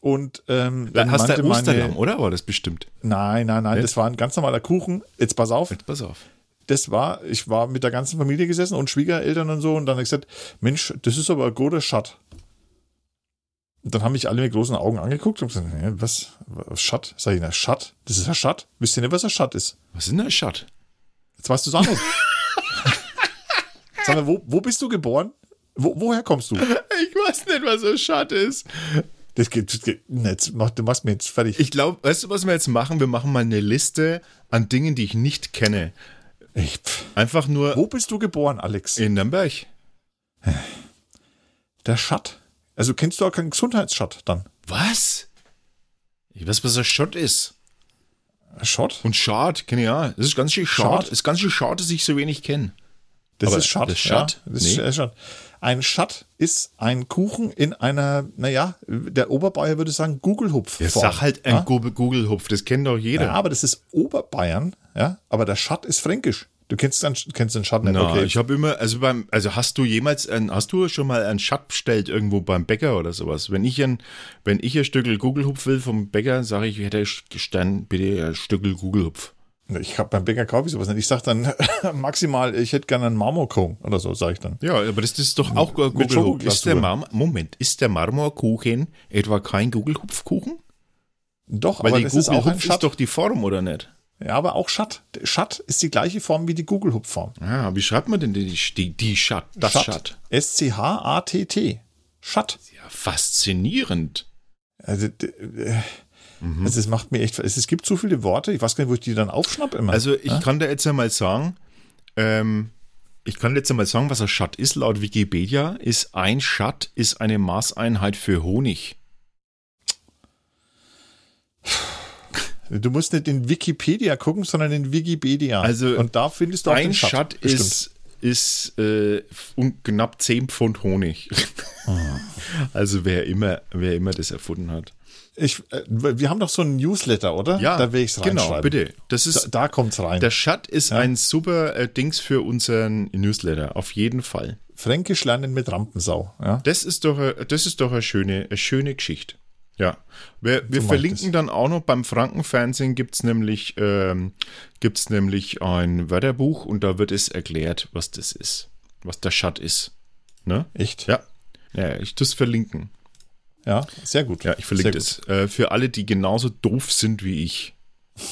und ähm, dann hast du Osterlamm, meine, oder? War das bestimmt? Nein, nein, nein, das war ein ganz normaler Kuchen. Jetzt pass auf, Jetzt pass auf. das war, ich war mit der ganzen Familie gesessen und Schwiegereltern und so und dann habe ich gesagt, Mensch, das ist aber ein guter Schatt. Und dann haben mich alle mit großen Augen angeguckt und gesagt, was, was Schatt? Sag ich, na, Schatt? Das ist ein Schatt? Wisst ihr nicht, was ein Schatt ist? Was ist denn ein Schatt? Jetzt weißt du es auch nicht. [LAUGHS] Sag mal, wo, wo bist du geboren? Wo, woher kommst du? Ich weiß nicht, was ein Schatt ist. Das geht, das geht jetzt mach, du machst mir jetzt fertig. Ich glaube, weißt du, was wir jetzt machen? Wir machen mal eine Liste an Dingen, die ich nicht kenne. Ich. Einfach nur wo bist du geboren, Alex? in Nürnberg. Der Schatt. Also kennst du auch keinen Gesundheitsschatt dann? Was? Ich weiß, was ein Schott ist. Schott? Und Schad, kenne ich ja. Das ist ganz schön schade. Schad? ist ganz schön schade, dass ich so wenig kenne. Das Aber ist Schatt. das Schatt? Ja, das Nee. ist äh, Schatt. Ein Schatt ist ein Kuchen in einer, naja, der Oberbayer würde sagen, Gugelhupf. Ja, sag halt ein ja? Google-Hupf, das kennt doch jeder. ja, aber das ist Oberbayern, ja, aber der Schatt ist fränkisch. Du kennst den, kennst den Schatt nicht, okay. ich habe immer, also beim, also hast du jemals, ein, hast du schon mal einen Schatt bestellt irgendwo beim Bäcker oder sowas? Wenn ich ein, wenn ich ein Stückel Gugelhupf will vom Bäcker, sage ich, ich hätte dann bitte ein Stückel Gugelhupf. Ich habe beim Bäcker kaufe ich sowas nicht. Ich sag dann [LAUGHS] maximal, ich hätte gerne einen Marmorcone oder so, sage ich dann. Ja, aber das ist doch auch Gugelhupf. Ist der. Marmor, Moment, ist der Marmorkuchen etwa kein Gugelhupfkuchen? Doch, Weil aber die das ist auch ein Gugelhupf ist doch die Form, oder nicht? ja, aber auch Schatt. Schatt ist die gleiche Form wie die Gugelhupfform. Ah, wie schreibt man denn die, die, die Schatt, das Schatt? S-C-H-A-T-T. Schatt. Ja, faszinierend. Also, äh, Mhm. also es macht mir echt, es, gibt so viele Worte, ich weiß gar nicht, wo ich die dann aufschnapp immer. Also ich kann dir jetzt einmal sagen, ähm, ich kann jetzt einmal sagen, was ein Schatt ist. Laut Wikipedia ist ein Schatt ist eine Maßeinheit für Honig. du musst nicht in Wikipedia gucken, sondern in Wikipedia. Also, und da findest du auch Ein den Schatt. Schatt bestimmt. ist, ist äh, um knapp 10 Pfund Honig. [LAUGHS] Also wer immer, wer immer das erfunden hat. Ich, äh, wir haben doch so einen Newsletter, oder? Ja, da will ich es genau, bitte. Das Da, ist, da kommt's rein. der Schatt ist ein super äh, Dings für unseren Newsletter, auf jeden Fall. Fränkisch lernen mit Rampensau. Ja? Das ist doch, äh, das ist doch eine schöne, eine schöne Geschichte. Ja. Wir, wir So verlinken dann auch noch beim Frankenfernsehen gibt es nämlich, ähm, gibt's nämlich ein Wörterbuch und da wird es erklärt, was das ist. Was der Schatt ist. Ne? Echt? Ja. Ja, ich das verlinken. Ja, sehr gut. Ja, ich verlinke das. Äh, für alle, die genauso doof sind wie ich. [LAUGHS]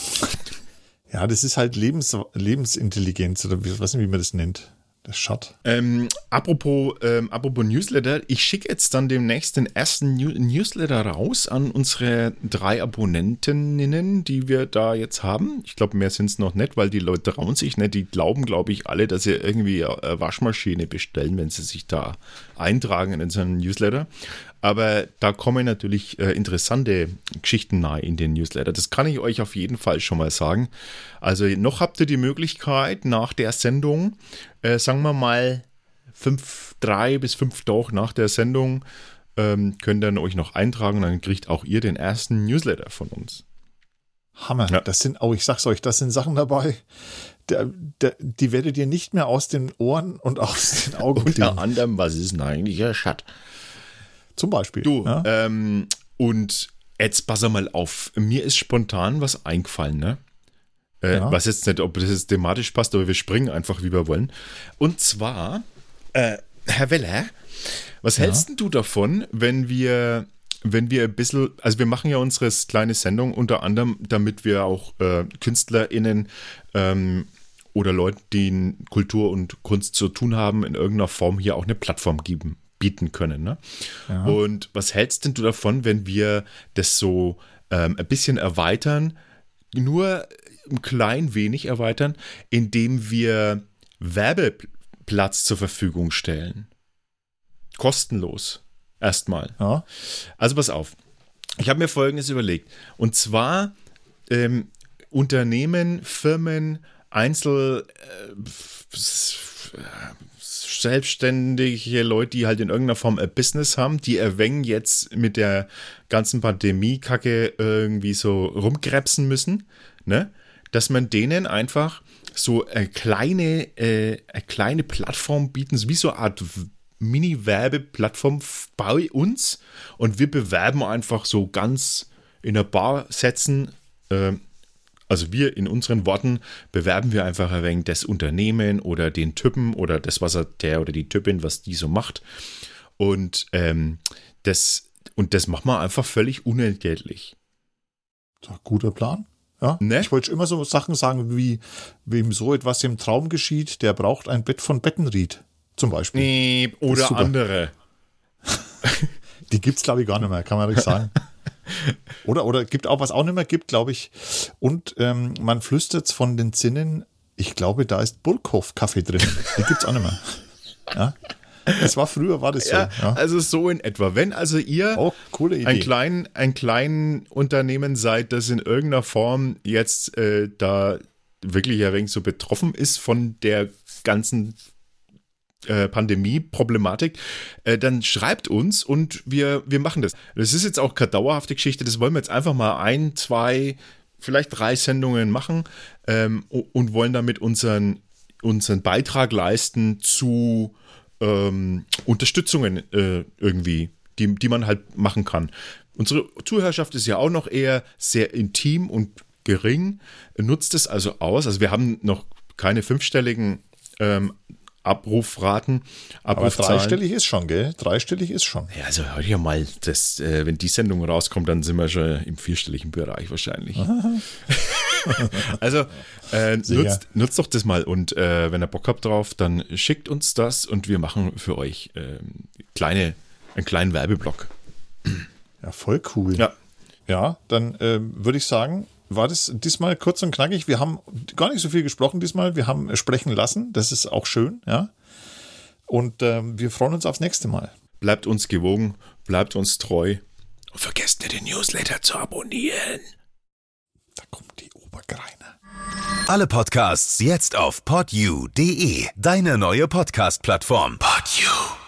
Ja, das ist halt Lebens, Lebensintelligenz oder wie, weiß nicht, wie man das nennt. Das Shot. Ähm, apropos, ähm, apropos Newsletter, ich schicke jetzt dann demnächst den ersten New Newsletter raus an unsere drei Abonnentinnen, die wir da jetzt haben. Ich glaube, mehr sind es noch nicht, weil die Leute trauen sich nicht. Die glauben, glaube ich, alle, dass sie irgendwie eine Waschmaschine bestellen, wenn sie sich da eintragen in so einen Newsletter. Aber da kommen natürlich äh, interessante Geschichten nahe in den Newsletter. Das kann ich euch auf jeden Fall schon mal sagen. Also noch habt ihr die Möglichkeit nach der Sendung, äh, sagen wir mal fünf, drei bis fünf Tage nach der Sendung, ähm, könnt ihr euch noch eintragen. Dann kriegt auch ihr den ersten Newsletter von uns. Hammer. Ja. Das sind, oh, ich sag's euch, das sind Sachen dabei, der, der, die werdet ihr nicht mehr aus den Ohren und aus den Augen Unter anderem, was ist denn eigentlich ein Schat? Zum Beispiel. Du, ja? ähm, und jetzt pass mal auf. Mir ist spontan was eingefallen, ne? Äh, ja. Was jetzt nicht, ob das jetzt thematisch passt, aber wir springen einfach, wie wir wollen. Und zwar, äh, Herr Weller, was ja. hältst du davon, wenn wir, wenn wir ein bisschen, also wir machen ja unsere kleine Sendung unter anderem, damit wir auch äh, KünstlerInnen ähm, oder Leute, die in Kultur und Kunst zu tun haben, in irgendeiner Form hier auch eine Plattform geben bieten können. Ne? Ja. Und was hältst denn du davon, wenn wir das so ähm, ein bisschen erweitern, nur ein klein wenig erweitern, indem wir Werbeplatz zur Verfügung stellen? Kostenlos. Erstmal. Ja. Also pass auf. Ich habe mir Folgendes überlegt. Und zwar ähm, Unternehmen, Firmen, Einzel, äh, selbstständige Leute, die halt in irgendeiner Form ein Business haben, die erwängen jetzt mit der ganzen Pandemie-Kacke irgendwie so rumkrebsen müssen, ne? Dass man denen einfach so eine kleine, äh, eine kleine Plattform bieten, wie so eine Art Mini-Werbeplattform bei uns und wir bewerben einfach so ganz in ein paar Sätzen äh, also wir in unseren Worten bewerben wir einfach ein wenig das Unternehmen oder den Typen oder das, was er, der oder die Typin, was die so macht. Und ähm, das, und das machen wir einfach völlig unentgeltlich. Guter Plan. Ja, ne? Ich wollte immer so Sachen sagen, wie wem so etwas im Traum geschieht, der braucht ein Bett von Bettenried, zum Beispiel. Nee, oder andere. [LAUGHS] Die gibt es, glaube ich, gar nicht mehr, kann man nicht [LAUGHS] sagen. [LAUGHS] Oder, oder gibt auch, was auch nicht mehr gibt, glaube ich. Und ähm, man flüstert von den Zinnen, ich glaube, da ist Burghof-Kaffee drin. Die gibt es auch nicht mehr. [LAUGHS] Ja? Es war früher, war das so. Ja, ja. Also so in etwa. Wenn also ihr oh, ein, klein, ein klein Unternehmen seid, das in irgendeiner Form jetzt äh, da wirklich ein wenig so betroffen ist von der ganzen äh, Pandemie-Problematik, äh, dann schreibt uns und wir, wir machen das. Das ist jetzt auch keine dauerhafte Geschichte, das wollen wir jetzt einfach mal ein, zwei, vielleicht drei Sendungen machen ähm, und wollen damit unseren, unseren Beitrag leisten zu ähm, Unterstützungen äh, irgendwie, die, die man halt machen kann. Unsere Zuhörerschaft ist ja auch noch eher sehr intim und gering, nutzt es also aus. Also wir haben noch keine fünfstelligen ähm, Abrufraten. Aber dreistellig ist schon, gell? Dreistellig ist schon. Ja, also hör ja mal, das, äh, wenn die Sendung rauskommt, dann sind wir schon im vierstelligen Bereich wahrscheinlich. [LAUGHS] also äh, nutzt, nutzt, doch das mal und äh, wenn ihr Bock habt drauf, dann schickt uns das und wir machen für euch ähm, kleine, einen kleinen Werbeblock. Ja, voll cool. Ja. Ja, dann ähm, würde ich sagen, war das diesmal kurz und knackig. Wir haben gar nicht so viel gesprochen diesmal. Wir haben sprechen lassen. Das ist auch schön, ja. Und äh, wir freuen uns aufs nächste Mal. Bleibt uns gewogen, bleibt uns treu. Und vergesst nicht, den Newsletter zu abonnieren. Da kommt die Obergreine. Alle Podcasts jetzt auf podyou.de, deine neue Podcast-Plattform. Podyou.